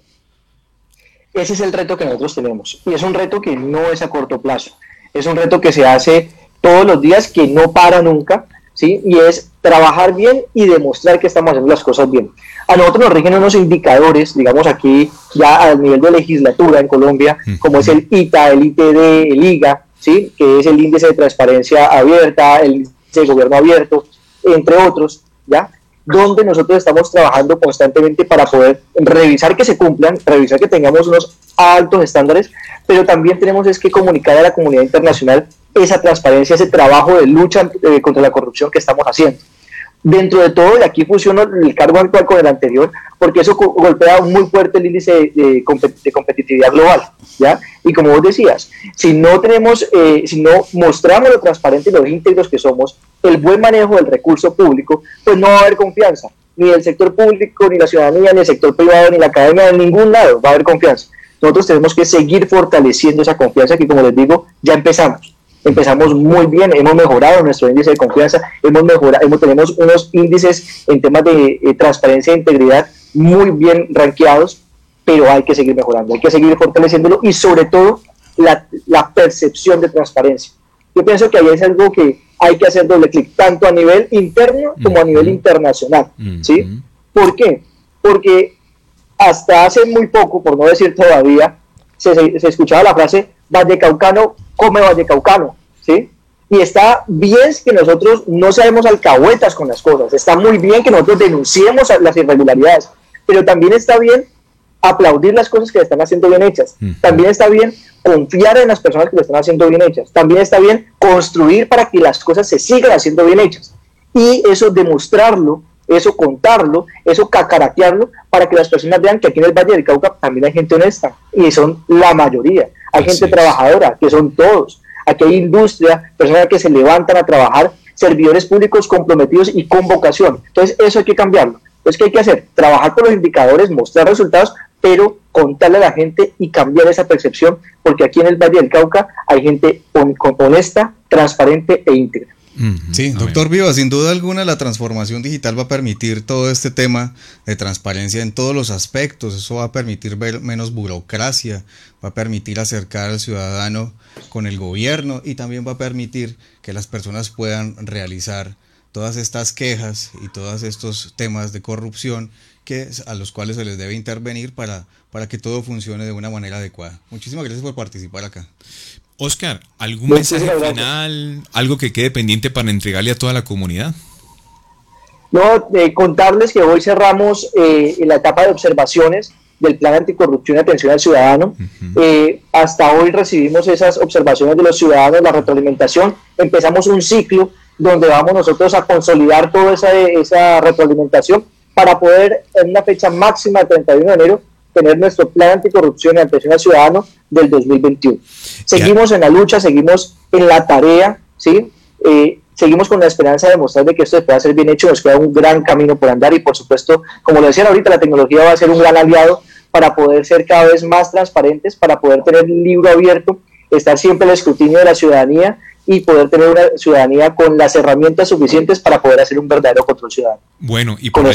Ese es el reto que nosotros tenemos. Y es un reto que no es a corto plazo. Es un reto que se hace todos los días, que no para nunca, ¿sí? Y es trabajar bien y demostrar que estamos haciendo las cosas bien. A nosotros nos rigen unos indicadores, digamos aquí, ya al nivel de legislatura en Colombia, como es el ITA, el ITD, el IGA, ¿sí? Que es el índice de transparencia abierta, el índice de gobierno abierto, entre otros, ¿ya? Donde nosotros estamos trabajando constantemente para poder revisar que se cumplan, revisar que tengamos unos altos estándares, pero también tenemos es que comunicar a la comunidad internacional esa transparencia, ese trabajo de lucha eh, contra la corrupción que estamos haciendo. Dentro de todo, y aquí funciona el cargo actual con el anterior, porque eso golpea muy fuerte el índice de, competitividad global, ¿ya? Y como vos decías, si no tenemos, eh, si no mostramos lo transparente y los íntegros que somos, el buen manejo del recurso público, pues no va a haber confianza, ni del sector público, ni la ciudadanía, ni el sector privado, ni la academia, en ningún lado va a haber confianza. Nosotros tenemos que seguir fortaleciendo esa confianza que, como les digo, ya empezamos empezamos muy bien, hemos mejorado nuestro índice de confianza, hemos mejorado, hemos, tenemos unos índices en temas de eh, transparencia e integridad muy bien rankeados, pero hay que seguir mejorando, hay que seguir fortaleciéndolo y sobre todo la, la percepción de transparencia. Yo pienso que ahí es algo que hay que hacer doble clic, tanto a nivel interno como a nivel internacional. ¿sí? ¿Por qué? Porque hasta hace muy poco, por no decir todavía, se, se escuchaba la frase Vallecaucano come Vallecaucano, ¿sí? Y está bien que nosotros no seamos alcahuetas con las cosas, está muy bien que nosotros denunciemos las irregularidades, pero también está bien aplaudir las cosas que están haciendo bien hechas. También está bien confiar en las personas que lo están haciendo bien hechas. También está bien construir para que las cosas se sigan haciendo bien hechas. Y eso demostrarlo, eso contarlo, eso cacaraquearlo para que las personas vean que aquí en el Valle del Cauca también hay gente honesta y son la mayoría hay gente trabajadora, que son todos. Aquí hay industria, personas que se levantan a trabajar, servidores públicos comprometidos y con vocación. Entonces, eso hay que cambiarlo. Entonces, ¿qué hay que hacer? Trabajar con los indicadores, mostrar resultados, pero contarle a la gente y cambiar esa percepción, porque aquí en el Valle del Cauca hay gente honesta, transparente e íntegra. Sí, doctor Viva, sin duda alguna la transformación digital va a permitir todo este tema de transparencia en todos los aspectos. Eso va a permitir ver menos burocracia, va a permitir acercar al ciudadano con el gobierno y también va a permitir que las personas puedan realizar todas estas quejas y todos estos temas de corrupción que, a los cuales se les debe intervenir para, para que todo funcione de una manera adecuada. Muchísimas gracias por participar acá. Oscar, ¿algún mensaje final, algo que quede pendiente para entregarle a toda la comunidad? No, contarles que hoy cerramos eh, la etapa de observaciones del Plan Anticorrupción y Atención al Ciudadano. Eh, hasta hoy recibimos esas observaciones de los ciudadanos, la retroalimentación. Empezamos un ciclo donde vamos nosotros a consolidar toda esa, esa retroalimentación para poder en una fecha máxima del 31 de enero tener nuestro plan anticorrupción y atención al ciudadano del 2021. Seguimos en la lucha, seguimos en la tarea, ¿sí? Eh, seguimos con la esperanza de mostrar de que esto se puede hacer bien hecho, nos queda un gran camino por andar y por supuesto, como lo decían ahorita, la tecnología va a ser un gran aliado para poder ser cada vez más transparentes, para poder tener un libro abierto, estar siempre el escrutinio de la ciudadanía y poder tener una ciudadanía con las herramientas suficientes para poder hacer un verdadero control ciudadano. Bueno, y por, ahí,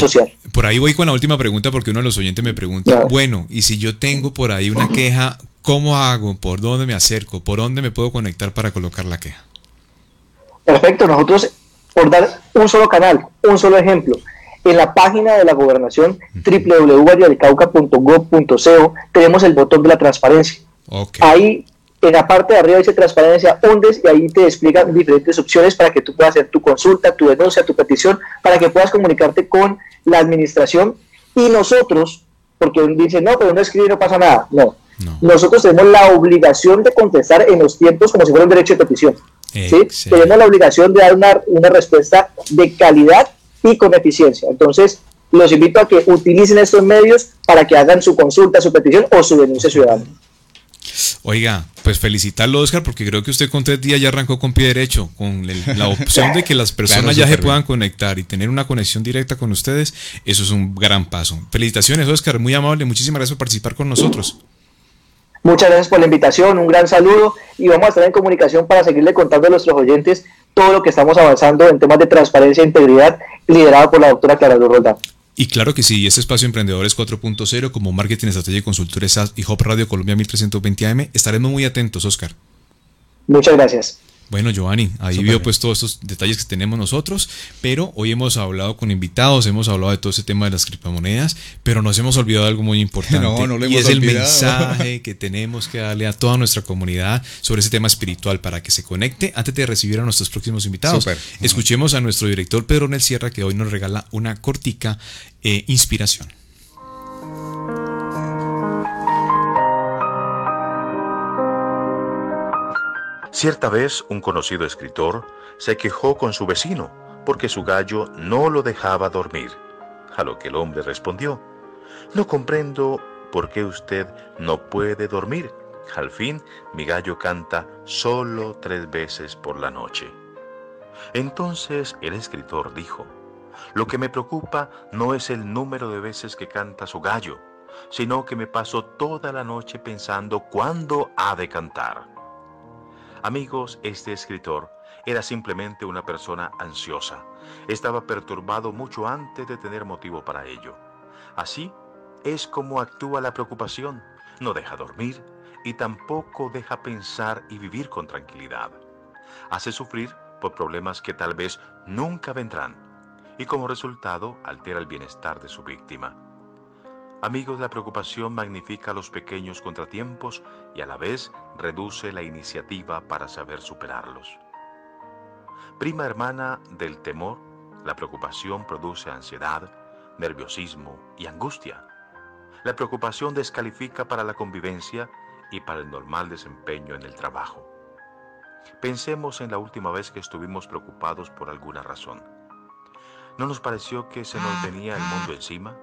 por ahí voy con la última pregunta porque uno de los oyentes me pregunta, bueno, y si yo tengo por ahí una queja, ¿cómo hago? ¿Por dónde me acerco? ¿Por dónde me puedo conectar para colocar la queja? Perfecto, nosotros, por dar un solo canal, un solo ejemplo, en la página de la gobernación www.valladecauca.gov.co tenemos el botón de la transparencia. Ahí en la parte de arriba dice transparencia, hundes y ahí te explican diferentes opciones para que tú puedas hacer tu consulta, tu denuncia, tu petición, para que puedas comunicarte con la administración y nosotros, porque dice, no, pero no escribe no pasa nada. No. Nosotros tenemos la obligación de contestar en los tiempos como si fuera un derecho de petición. ¿sí? Tenemos la obligación de dar una, una respuesta de calidad y con eficiencia. Entonces, los invito a que utilicen estos medios para que hagan su consulta, su petición o su denuncia ciudadana. Oiga, pues felicitarlo, Oscar, porque creo que usted con tres días ya arrancó con pie derecho, con la opción de que las personas ya se puedan conectar y tener una conexión directa con ustedes. Eso es un gran paso. Felicitaciones, Oscar, muy amable. Muchísimas gracias por participar con nosotros. Muchas gracias por la invitación, un gran saludo y vamos a estar en comunicación para seguirle contando a nuestros oyentes todo lo que estamos avanzando en temas de transparencia e integridad liderado por la doctora Clara Roldán. Y claro que sí, este espacio Emprendedores 4.0 como Marketing, Estrategia y Consultores y Hop Radio Colombia 1320 AM, estaremos muy atentos, Oscar. Muchas gracias. Bueno, Giovanni, ahí vio pues todos estos detalles que tenemos nosotros, pero hoy hemos hablado con invitados, hemos hablado de todo ese tema de las criptomonedas, pero nos hemos olvidado de algo muy importante. y es el mensaje que tenemos que darle a toda nuestra comunidad sobre ese tema espiritual para que se conecte antes de recibir a nuestros próximos invitados. Escuchemos a nuestro director Pedro Nel Sierra que hoy nos regala una cortica eh, inspiración. Cierta vez un conocido escritor se quejó con su vecino porque su gallo no lo dejaba dormir, a lo que el hombre respondió, no comprendo por qué usted no puede dormir. Al fin mi gallo canta solo tres veces por la noche. Entonces el escritor dijo, lo que me preocupa no es el número de veces que canta su gallo, sino que me paso toda la noche pensando cuándo ha de cantar. Amigos, este escritor era simplemente una persona ansiosa. Estaba perturbado mucho antes de tener motivo para ello. Así es como actúa la preocupación. No deja dormir y tampoco deja pensar y vivir con tranquilidad. Hace sufrir por problemas que tal vez nunca vendrán y como resultado altera el bienestar de su víctima. Amigos, la preocupación magnifica los pequeños contratiempos y a la vez reduce la iniciativa para saber superarlos. Prima hermana del temor, la preocupación produce ansiedad, nerviosismo y angustia. La preocupación descalifica para la convivencia y para el normal desempeño en el trabajo. Pensemos en la última vez que estuvimos preocupados por alguna razón. ¿No nos pareció que se nos venía el mundo encima?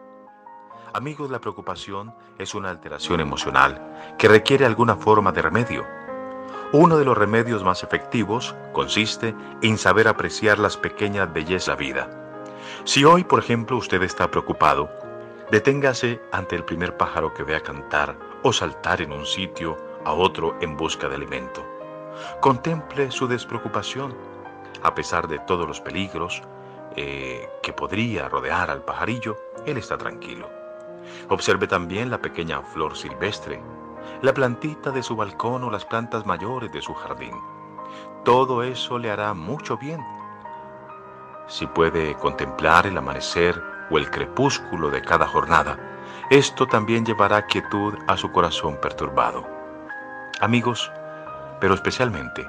Amigos, la preocupación es una alteración emocional que requiere alguna forma de remedio. Uno de los remedios más efectivos consiste en saber apreciar las pequeñas bellezas de la vida. Si hoy, por ejemplo, usted está preocupado, deténgase ante el primer pájaro que vea cantar o saltar en un sitio a otro en busca de alimento. Contemple su despreocupación. A pesar de todos los peligros eh, que podría rodear al pajarillo, él está tranquilo. Observe también la pequeña flor silvestre, la plantita de su balcón o las plantas mayores de su jardín. Todo eso le hará mucho bien. Si puede contemplar el amanecer o el crepúsculo de cada jornada, esto también llevará quietud a su corazón perturbado. Amigos, pero especialmente,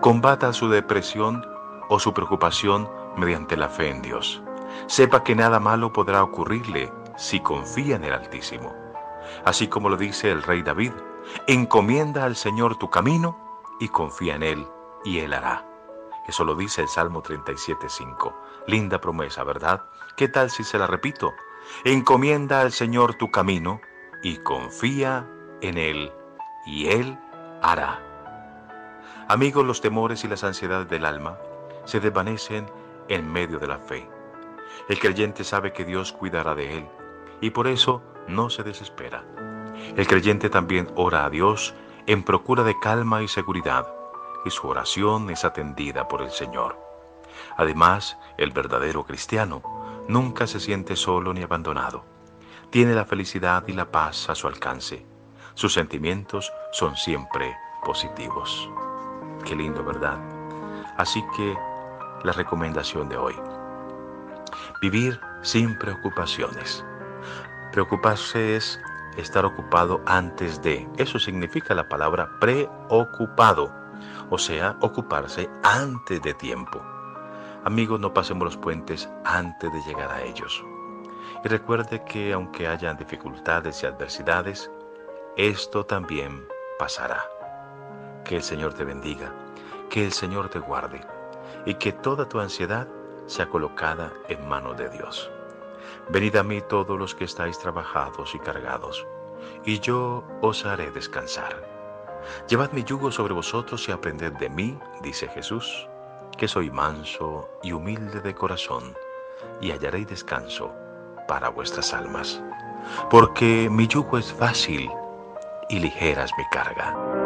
combata su depresión o su preocupación mediante la fe en Dios. Sepa que nada malo podrá ocurrirle si confía en el Altísimo. Así como lo dice el rey David, encomienda al Señor tu camino y confía en Él y Él hará. Eso lo dice el Salmo 37.5. Linda promesa, ¿verdad? ¿Qué tal si se la repito? Encomienda al Señor tu camino y confía en Él y Él hará. Amigos, los temores y las ansiedades del alma se desvanecen en medio de la fe. El creyente sabe que Dios cuidará de él y por eso no se desespera. El creyente también ora a Dios en procura de calma y seguridad y su oración es atendida por el Señor. Además, el verdadero cristiano nunca se siente solo ni abandonado. Tiene la felicidad y la paz a su alcance. Sus sentimientos son siempre positivos. Qué lindo, ¿verdad? Así que la recomendación de hoy. Vivir sin preocupaciones. Preocuparse es estar ocupado antes de. Eso significa la palabra preocupado, o sea, ocuparse antes de tiempo. Amigos, no pasemos los puentes antes de llegar a ellos. Y recuerde que aunque hayan dificultades y adversidades, esto también pasará. Que el Señor te bendiga, que el Señor te guarde y que toda tu ansiedad sea colocada en manos de Dios. Venid a mí todos los que estáis trabajados y cargados, y yo os haré descansar. Llevad mi yugo sobre vosotros y aprended de mí, dice Jesús, que soy manso y humilde de corazón, y hallaréis descanso para vuestras almas. Porque mi yugo es fácil y ligera es mi carga.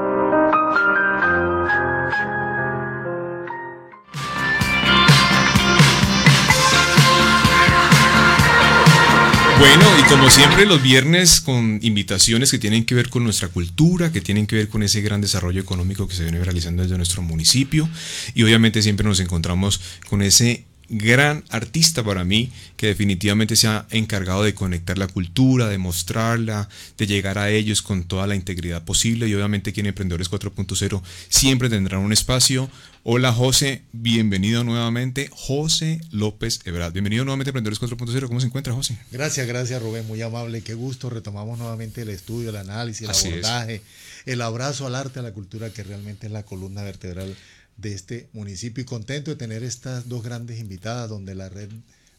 Bueno, y como siempre los viernes con invitaciones que tienen que ver con nuestra cultura, que tienen que ver con ese gran desarrollo económico que se viene realizando desde nuestro municipio. Y obviamente siempre nos encontramos con ese gran artista para mí que definitivamente se ha encargado de conectar la cultura, de mostrarla, de llegar a ellos con toda la integridad posible y obviamente aquí en Emprendedores 4.0 siempre tendrán un espacio. Hola José, bienvenido nuevamente. José López Ebrard, bienvenido nuevamente a Emprendedores 4.0. ¿Cómo se encuentra José? Gracias, gracias Rubén, muy amable, qué gusto. Retomamos nuevamente el estudio, el análisis, el abordaje, el abrazo al arte, a la cultura que realmente es la columna vertebral de este municipio y contento de tener estas dos grandes invitadas donde la red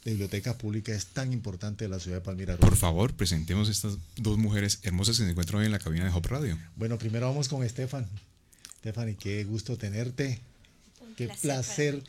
de bibliotecas públicas es tan importante de la ciudad de Palmira. Por favor, presentemos estas dos mujeres hermosas que se encuentran hoy en la cabina de Hop Radio. Bueno, primero vamos con Estefan. Estefan, y qué gusto tenerte. qué placer.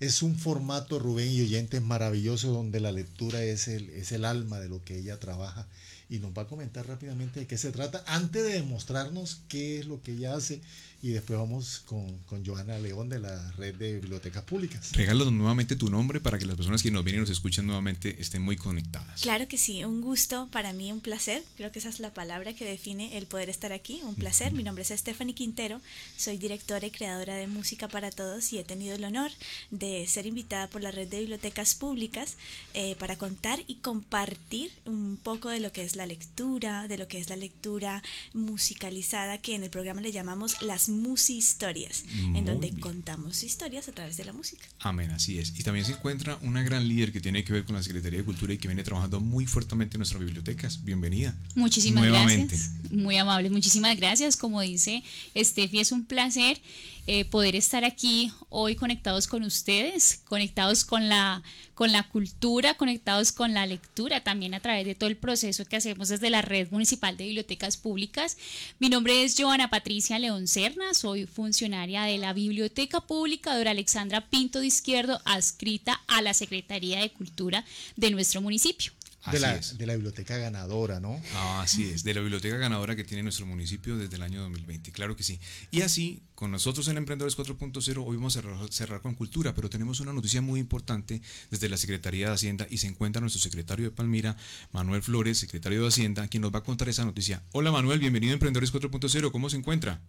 Es un formato, Rubén y oyentes, maravilloso donde la lectura es el, es el alma de lo que ella trabaja y nos va a comentar rápidamente de qué se trata antes de demostrarnos qué es lo que ella hace y después vamos con, con Joana León de la red de bibliotecas públicas. Regálanos nuevamente tu nombre para que las personas que nos vienen y nos escuchan nuevamente estén muy conectadas. Claro que sí, un gusto para mí, un placer. Creo que esa es la palabra que define el poder estar aquí, un placer. Mi nombre es Stephanie Quintero, soy directora y creadora de Música para Todos y he tenido el honor de ser invitada por la red de bibliotecas públicas eh, para contar y compartir un poco de lo que es la lectura, de lo que es la lectura musicalizada, que en el programa le llamamos las Musi Historias, en donde contamos historias a través de la música. Amén, así es. Y también se encuentra una gran líder que tiene que ver con la Secretaría de Cultura y que viene trabajando muy fuertemente en nuestras bibliotecas. Bienvenida. Muchísimas gracias. Muy amable, muchísimas gracias. Como dice Steffi, es un placer eh, poder estar aquí hoy conectados con ustedes, conectados con la, con la cultura, conectados con la lectura, también a través de todo el proceso que hacemos desde la Red Municipal de Bibliotecas Públicas. Mi nombre es Joana Patricia León Cerna, soy funcionaria de la Biblioteca Pública de Alexandra Pinto de Izquierdo, adscrita a la Secretaría de Cultura de nuestro municipio. De la, de la, biblioteca ganadora, ¿no? Ah, así es, de la biblioteca ganadora que tiene nuestro municipio desde el año 2020, claro que sí. Y así, con nosotros en Emprendedores 4.0, hoy vamos a cerrar, cerrar, con cultura, pero tenemos una noticia muy importante desde la Secretaría de Hacienda y se encuentra nuestro secretario de Palmira, Manuel Flores, secretario de Hacienda, quien nos va a contar esa noticia. Hola Manuel, bienvenido a Emprendedores 4.0, ¿cómo se encuentra?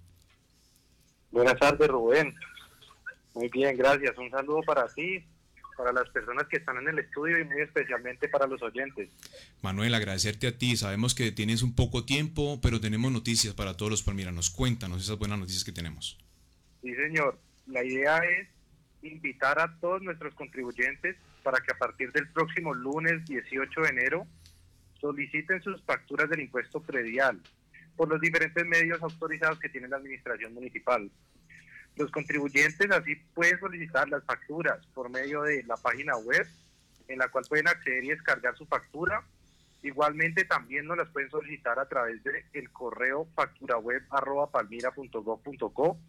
Buenas tardes, Rubén. Muy bien, gracias. Un saludo para ti, para las personas que están en el estudio y muy especialmente para los oyentes. Manuel, agradecerte a ti. Sabemos que tienes un poco tiempo, pero tenemos noticias para todos los palmiranos. Cuéntanos esas buenas noticias que tenemos. Sí, señor. La idea es invitar a todos nuestros contribuyentes para que a partir del próximo lunes 18 de enero soliciten sus facturas del impuesto predial por los diferentes medios autorizados que tiene la administración municipal. Los contribuyentes así pueden solicitar las facturas por medio de la página web en la cual pueden acceder y descargar su factura. Igualmente también nos las pueden solicitar a través del el correo facturaweb.palmira.gov.co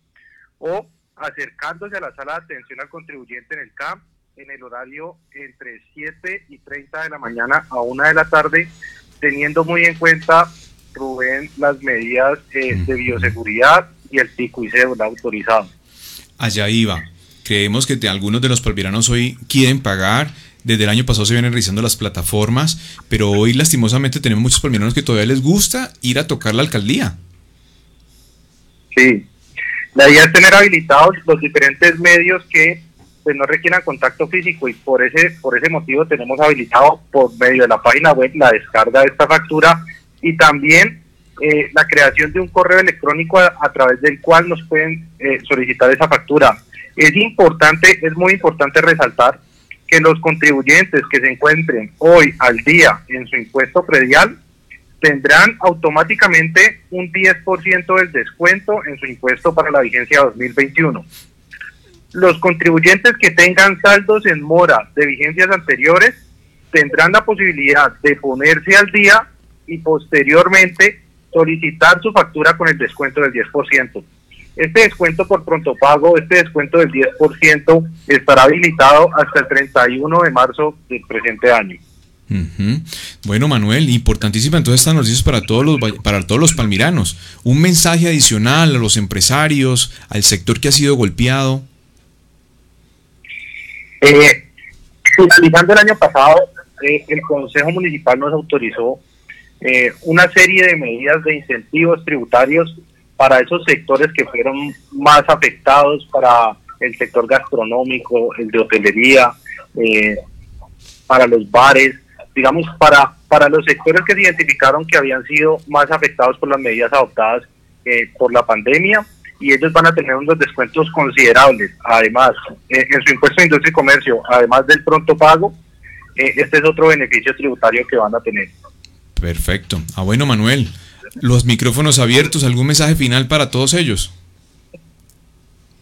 o acercándose a la sala de atención al contribuyente en el CAMP en el horario entre 7 y 30 de la mañana a 1 de la tarde, teniendo muy en cuenta, Rubén, las medidas eh, de bioseguridad y el pico y cédula autorizado allá iba. Creemos que algunos de los palmiranos hoy quieren pagar. Desde el año pasado se vienen realizando las plataformas, pero hoy lastimosamente tenemos muchos palmiranos que todavía les gusta ir a tocar la alcaldía. Sí, la idea es tener habilitados los diferentes medios que pues, no requieran contacto físico y por ese, por ese motivo tenemos habilitado por medio de la página web la descarga de esta factura y también eh, la creación de un correo electrónico a, través del cual nos pueden eh, solicitar esa factura. Es importante, es muy importante resaltar que los contribuyentes que se encuentren hoy al día en su impuesto predial tendrán automáticamente un 10% del descuento en su impuesto para la vigencia 2021. Los contribuyentes que tengan saldos en mora de vigencias anteriores tendrán la posibilidad de ponerse al día y posteriormente solicitar su factura con el descuento del 10%. Este descuento por pronto pago, este descuento del 10% estará habilitado hasta el 31 de marzo del presente año. Bueno, Manuel, importantísima entonces estas noticias para todos los para todos los palmiranos. Un mensaje adicional a los empresarios, al sector que ha sido golpeado. Eh, finalizando el año pasado, eh, el Consejo Municipal nos autorizó eh, una serie de medidas de incentivos tributarios para esos sectores que fueron más afectados, para el sector gastronómico, el de hotelería, eh, para los bares, digamos, para, para los sectores que se identificaron que habían sido más afectados por las medidas adoptadas eh, por la pandemia y ellos van a tener unos descuentos considerables. Además, en su impuesto de industria y comercio, además del pronto pago, este es otro beneficio tributario que van a tener. Perfecto. Ah, bueno, Manuel, los micrófonos abiertos, ¿algún mensaje final para todos ellos?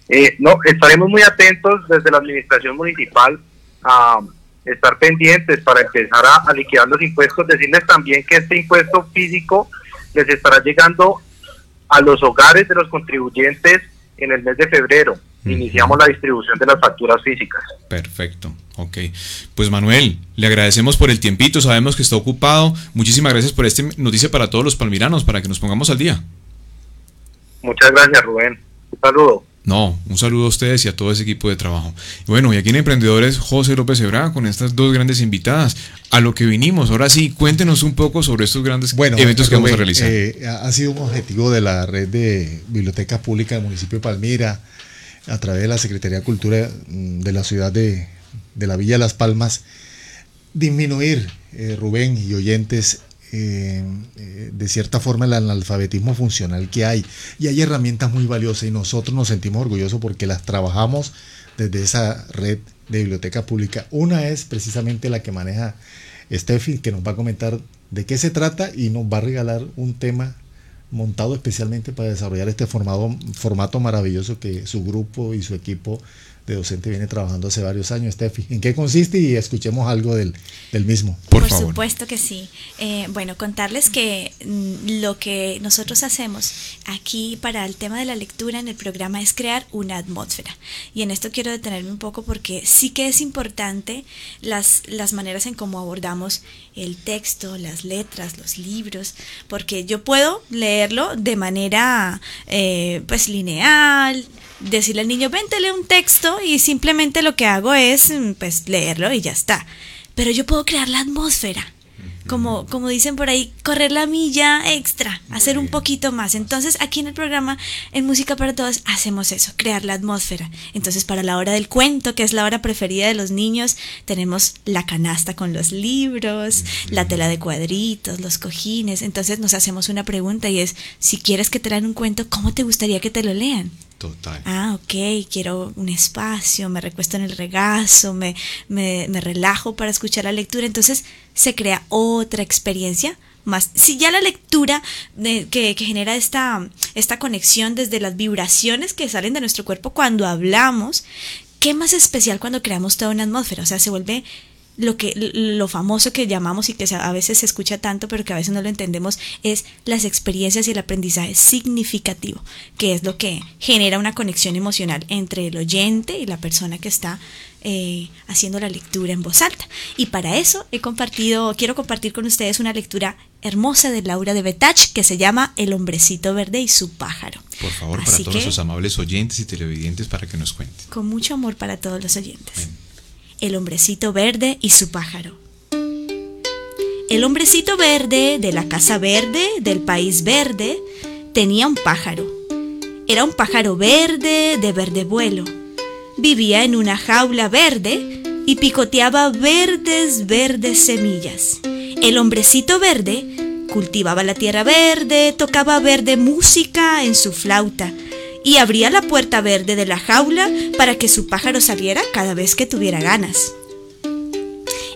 Eh, no, estaremos muy atentos desde la administración municipal a estar pendientes para empezar a, liquidar los impuestos. Decirles también que este impuesto físico les estará llegando a los hogares de los contribuyentes en el mes de febrero. Iniciamos la distribución de las facturas físicas. Perfecto. Ok, pues Manuel, le agradecemos por el tiempito, sabemos que está ocupado. Muchísimas gracias por esta noticia para todos los palmiranos, para que nos pongamos al día. Muchas gracias, Rubén. Un saludo. No, un saludo a ustedes y a todo ese equipo de trabajo. bueno, y aquí en Emprendedores, José López Ebra, con estas dos grandes invitadas. A lo que vinimos, ahora sí, cuéntenos un poco sobre estos grandes eventos que vamos a realizar. Eh, ha sido un objetivo de la red de bibliotecas públicas del municipio de Palmira, a través de la Secretaría de Cultura mm, de la ciudad de, de la Villa Las Palmas, disminuir, eh, Rubén y oyentes, eh, eh, de cierta forma el analfabetismo funcional que hay. Y hay herramientas muy valiosas y nosotros nos sentimos orgullosos porque las trabajamos desde esa red de biblioteca pública. Una es precisamente la que maneja Steffi, que nos va a comentar de qué se trata y nos va a regalar un tema montado especialmente para desarrollar este formato maravilloso que su grupo y su equipo de docente viene trabajando hace varios años, Steffi. ¿En qué consiste? Y escuchemos algo del, del mismo. Por, supuesto que sí. Eh, bueno, contarles que mm, lo que nosotros hacemos aquí para el tema de la lectura en el programa es crear una atmósfera. Y en esto quiero detenerme un poco porque sí que es importante las, las maneras en cómo abordamos el texto, las letras, los libros, porque yo puedo leerlo de manera eh, pues lineal, decirle al niño, vente, lee un texto y simplemente lo que hago es mm, pues leerlo y ya está. Pero yo puedo crear la atmósfera como, como dicen por ahí, correr la milla extra, hacer un poquito más. Entonces, aquí en el programa, en Música para Todos, hacemos eso, crear la atmósfera. Entonces, para la hora del cuento, que es la hora preferida de los niños, tenemos la canasta con los libros, la tela de cuadritos, los cojines. Entonces, nos hacemos una pregunta y es, si quieres que te lean un cuento, ¿cómo te gustaría que te lo lean? Ah, ok, quiero un espacio, me recuesto en el regazo, me, me, relajo para escuchar la lectura. Entonces se crea otra experiencia más. Si ya la lectura que, que, genera esta, esta conexión desde las vibraciones que salen de nuestro cuerpo cuando hablamos, ¿qué más especial cuando creamos toda una atmósfera? O sea, se vuelve lo que lo famoso que llamamos y que a veces se escucha tanto pero que a veces no lo entendemos es las experiencias y el aprendizaje significativo que es lo que genera una conexión emocional entre el oyente y la persona que está eh, haciendo la lectura en voz alta. Y para eso he compartido quiero compartir con ustedes una lectura hermosa de Laura de Betach que se llama El hombrecito verde y su pájaro. Por favor para todos los amables oyentes y televidentes para que nos cuenten. con mucho amor para todos los oyentes el hombrecito verde y su pájaro. El hombrecito verde de la casa verde del país verde tenía un pájaro. Era un pájaro verde de verde vuelo. Vivía en una jaula verde y picoteaba verdes, verdes semillas. El hombrecito verde cultivaba la tierra verde, tocaba verde música en su flauta y abría la puerta verde de la jaula para que su pájaro saliera cada vez que tuviera ganas.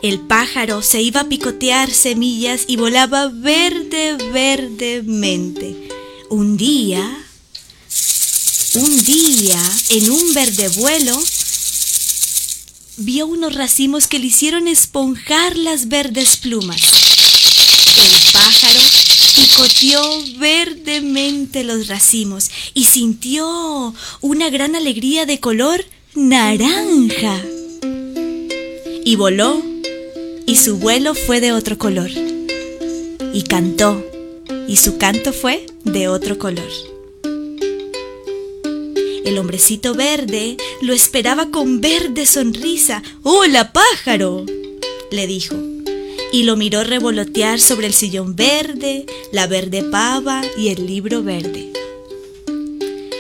El pájaro se iba a picotear semillas y volaba verde, verdemente. Un día, un día, en un verde vuelo, vio unos racimos que le hicieron esponjar las verdes plumas. El pájaro picoteó verdemente los racimos y sintió una gran alegría de color naranja. Y voló, y su vuelo fue de otro color. Y cantó, y su canto fue de otro color. El hombrecito verde lo esperaba con verde sonrisa. ¡Hola, pájaro! le dijo y lo miró revolotear sobre el sillón verde, la verde pava y el libro verde.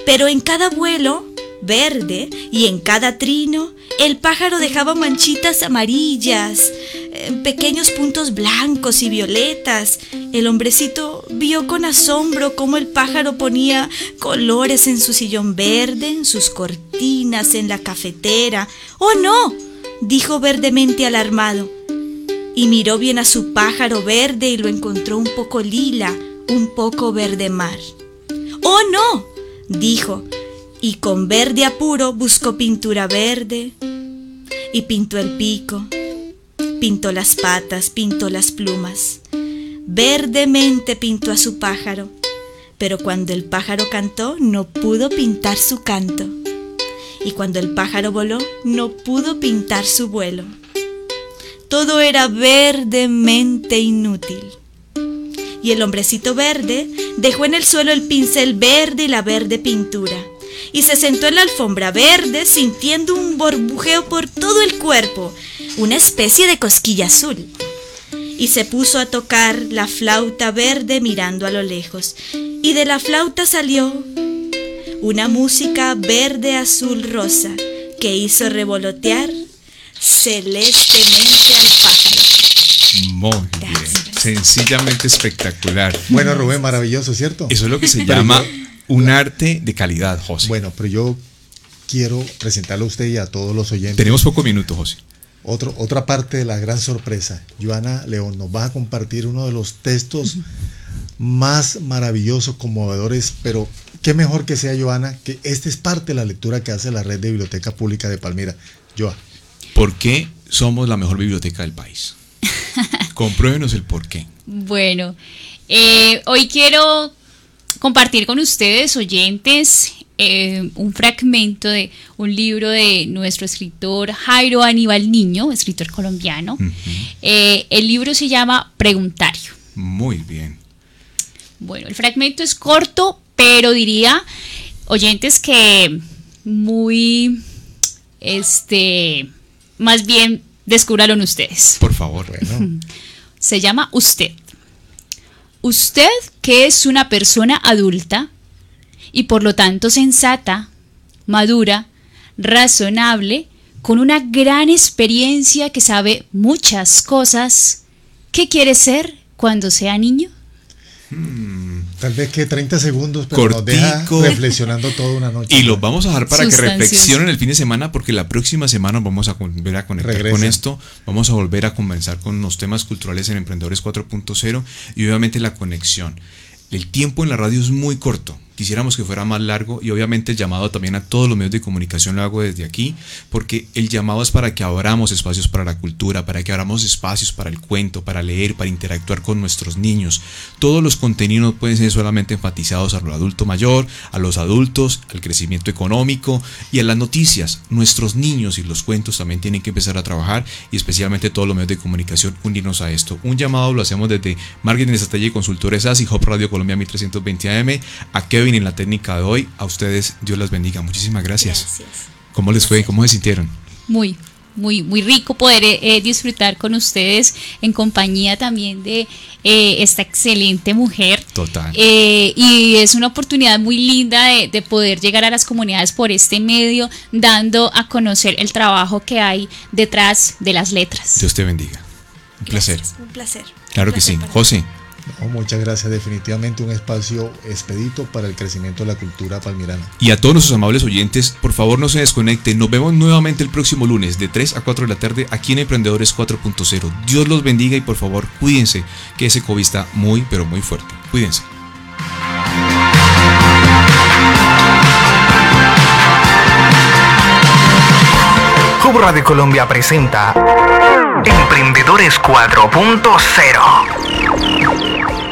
Pero en cada vuelo verde y en cada trino el pájaro dejaba manchitas amarillas, eh, pequeños puntos blancos y violetas. El hombrecito vio con asombro cómo el pájaro ponía colores en su sillón verde, en sus cortinas, en la cafetera. ¡Oh no! dijo verdemente alarmado y miró bien a su pájaro verde y lo encontró un poco lila, un poco verde mar. ¡Oh no! dijo, y con verde apuro buscó pintura verde y pintó el pico, pintó las patas, pintó las plumas. Verdemente pintó a su pájaro, pero cuando el pájaro cantó no pudo pintar su canto. Y cuando el pájaro voló no pudo pintar su vuelo todo era verdemente inútil. Y el hombrecito verde dejó en el suelo el pincel verde y la verde pintura, y se sentó en la alfombra verde sintiendo un burbujeo por todo el cuerpo, una especie de cosquilla azul. Y se puso a tocar la flauta verde mirando a lo lejos, y de la flauta salió una música verde, azul, rosa, que hizo revolotear celestemente al pájaro. Muy bien, sencillamente espectacular. Bueno, Rubén, maravilloso, ¿cierto? Eso es lo que se llama un arte de calidad, José. Bueno, pero yo quiero presentarlo a usted y a todos los oyentes. Tenemos pocos minutos, José. Otro, otra parte de la gran sorpresa. Joana León nos va a compartir uno de los textos más maravillosos, conmovedores, pero qué mejor que sea Joana, que esta es parte de la lectura que hace la red de biblioteca pública de Palmira. Joa. ¿Por qué somos la mejor biblioteca del país? Compruébenos el por qué. Bueno, eh, hoy quiero compartir con ustedes, oyentes, eh, un fragmento de un libro de nuestro escritor Jairo Aníbal Niño, escritor colombiano. Eh, el libro se llama Preguntario. Muy bien. Bueno, el fragmento es corto, pero diría, oyentes, que muy, este, más bien, descúbralo ustedes. Por favor. Se llama Usted. Usted que es una persona adulta y por lo tanto sensata, madura, razonable, con una gran experiencia que sabe muchas cosas, ¿qué quiere ser cuando sea niño? Hmm, tal vez que 30 segundos, pero nos deja reflexionando toda una noche. Y los vamos a dejar para que reflexionen el fin de semana, porque la próxima semana vamos a volver a conectar con esto. Vamos a volver a conversar con los temas culturales en Emprendedores 4.0 y obviamente la conexión. El tiempo en la radio es muy corto quisiéramos que fuera más largo y obviamente el llamado también a todos los medios de comunicación lo hago desde aquí, porque el llamado es para que abramos espacios para la cultura, para que abramos espacios para el cuento, para leer, para interactuar con nuestros niños. Todos los contenidos pueden ser solamente enfatizados a lo adulto mayor, a los adultos, al crecimiento económico y a las noticias. Nuestros niños y los cuentos también tienen que empezar a trabajar y especialmente todos los medios de comunicación unirnos a esto. Un llamado lo hacemos desde Marketing Estrategia y Consultores ASI, Hop Radio Colombia 1320 AM, a Kevin en la técnica de hoy. A ustedes, Dios las bendiga. Muchísimas gracias. gracias. ¿Cómo les fue? ¿Cómo se sintieron? Muy, muy, muy rico poder eh, disfrutar con ustedes en compañía también de eh, esta excelente mujer. Total. Eh, y es una oportunidad muy linda de, de, poder llegar a las comunidades por este medio, dando a conocer el trabajo que hay detrás de las letras. Dios te bendiga. Un placer. Un placer. Claro que sí. José muchas gracias. Definitivamente un espacio expedito para el crecimiento de la cultura palmirana. Y a todos nuestros amables oyentes, por favor no se desconecten. Nos vemos nuevamente el próximo lunes de 3 a 4 de la tarde aquí en Emprendedores 4.0. Dios los bendiga y por favor cuídense que ese COVID está muy pero muy fuerte. Cuídense. Hub Radio Colombia presenta Emprendedores 4.0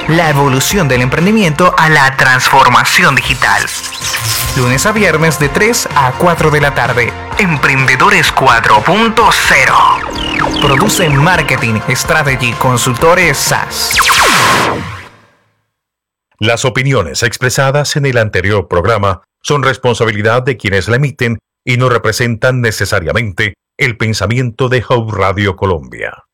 la evolución del emprendimiento a la transformación digital. Lunes a viernes de 3 a 4 de la tarde. Emprendedores 4.0. Produce Marketing Strategy Consultores SAS. Las opiniones expresadas en el anterior programa son responsabilidad de quienes la emiten y no representan necesariamente el pensamiento de Hub Radio Colombia.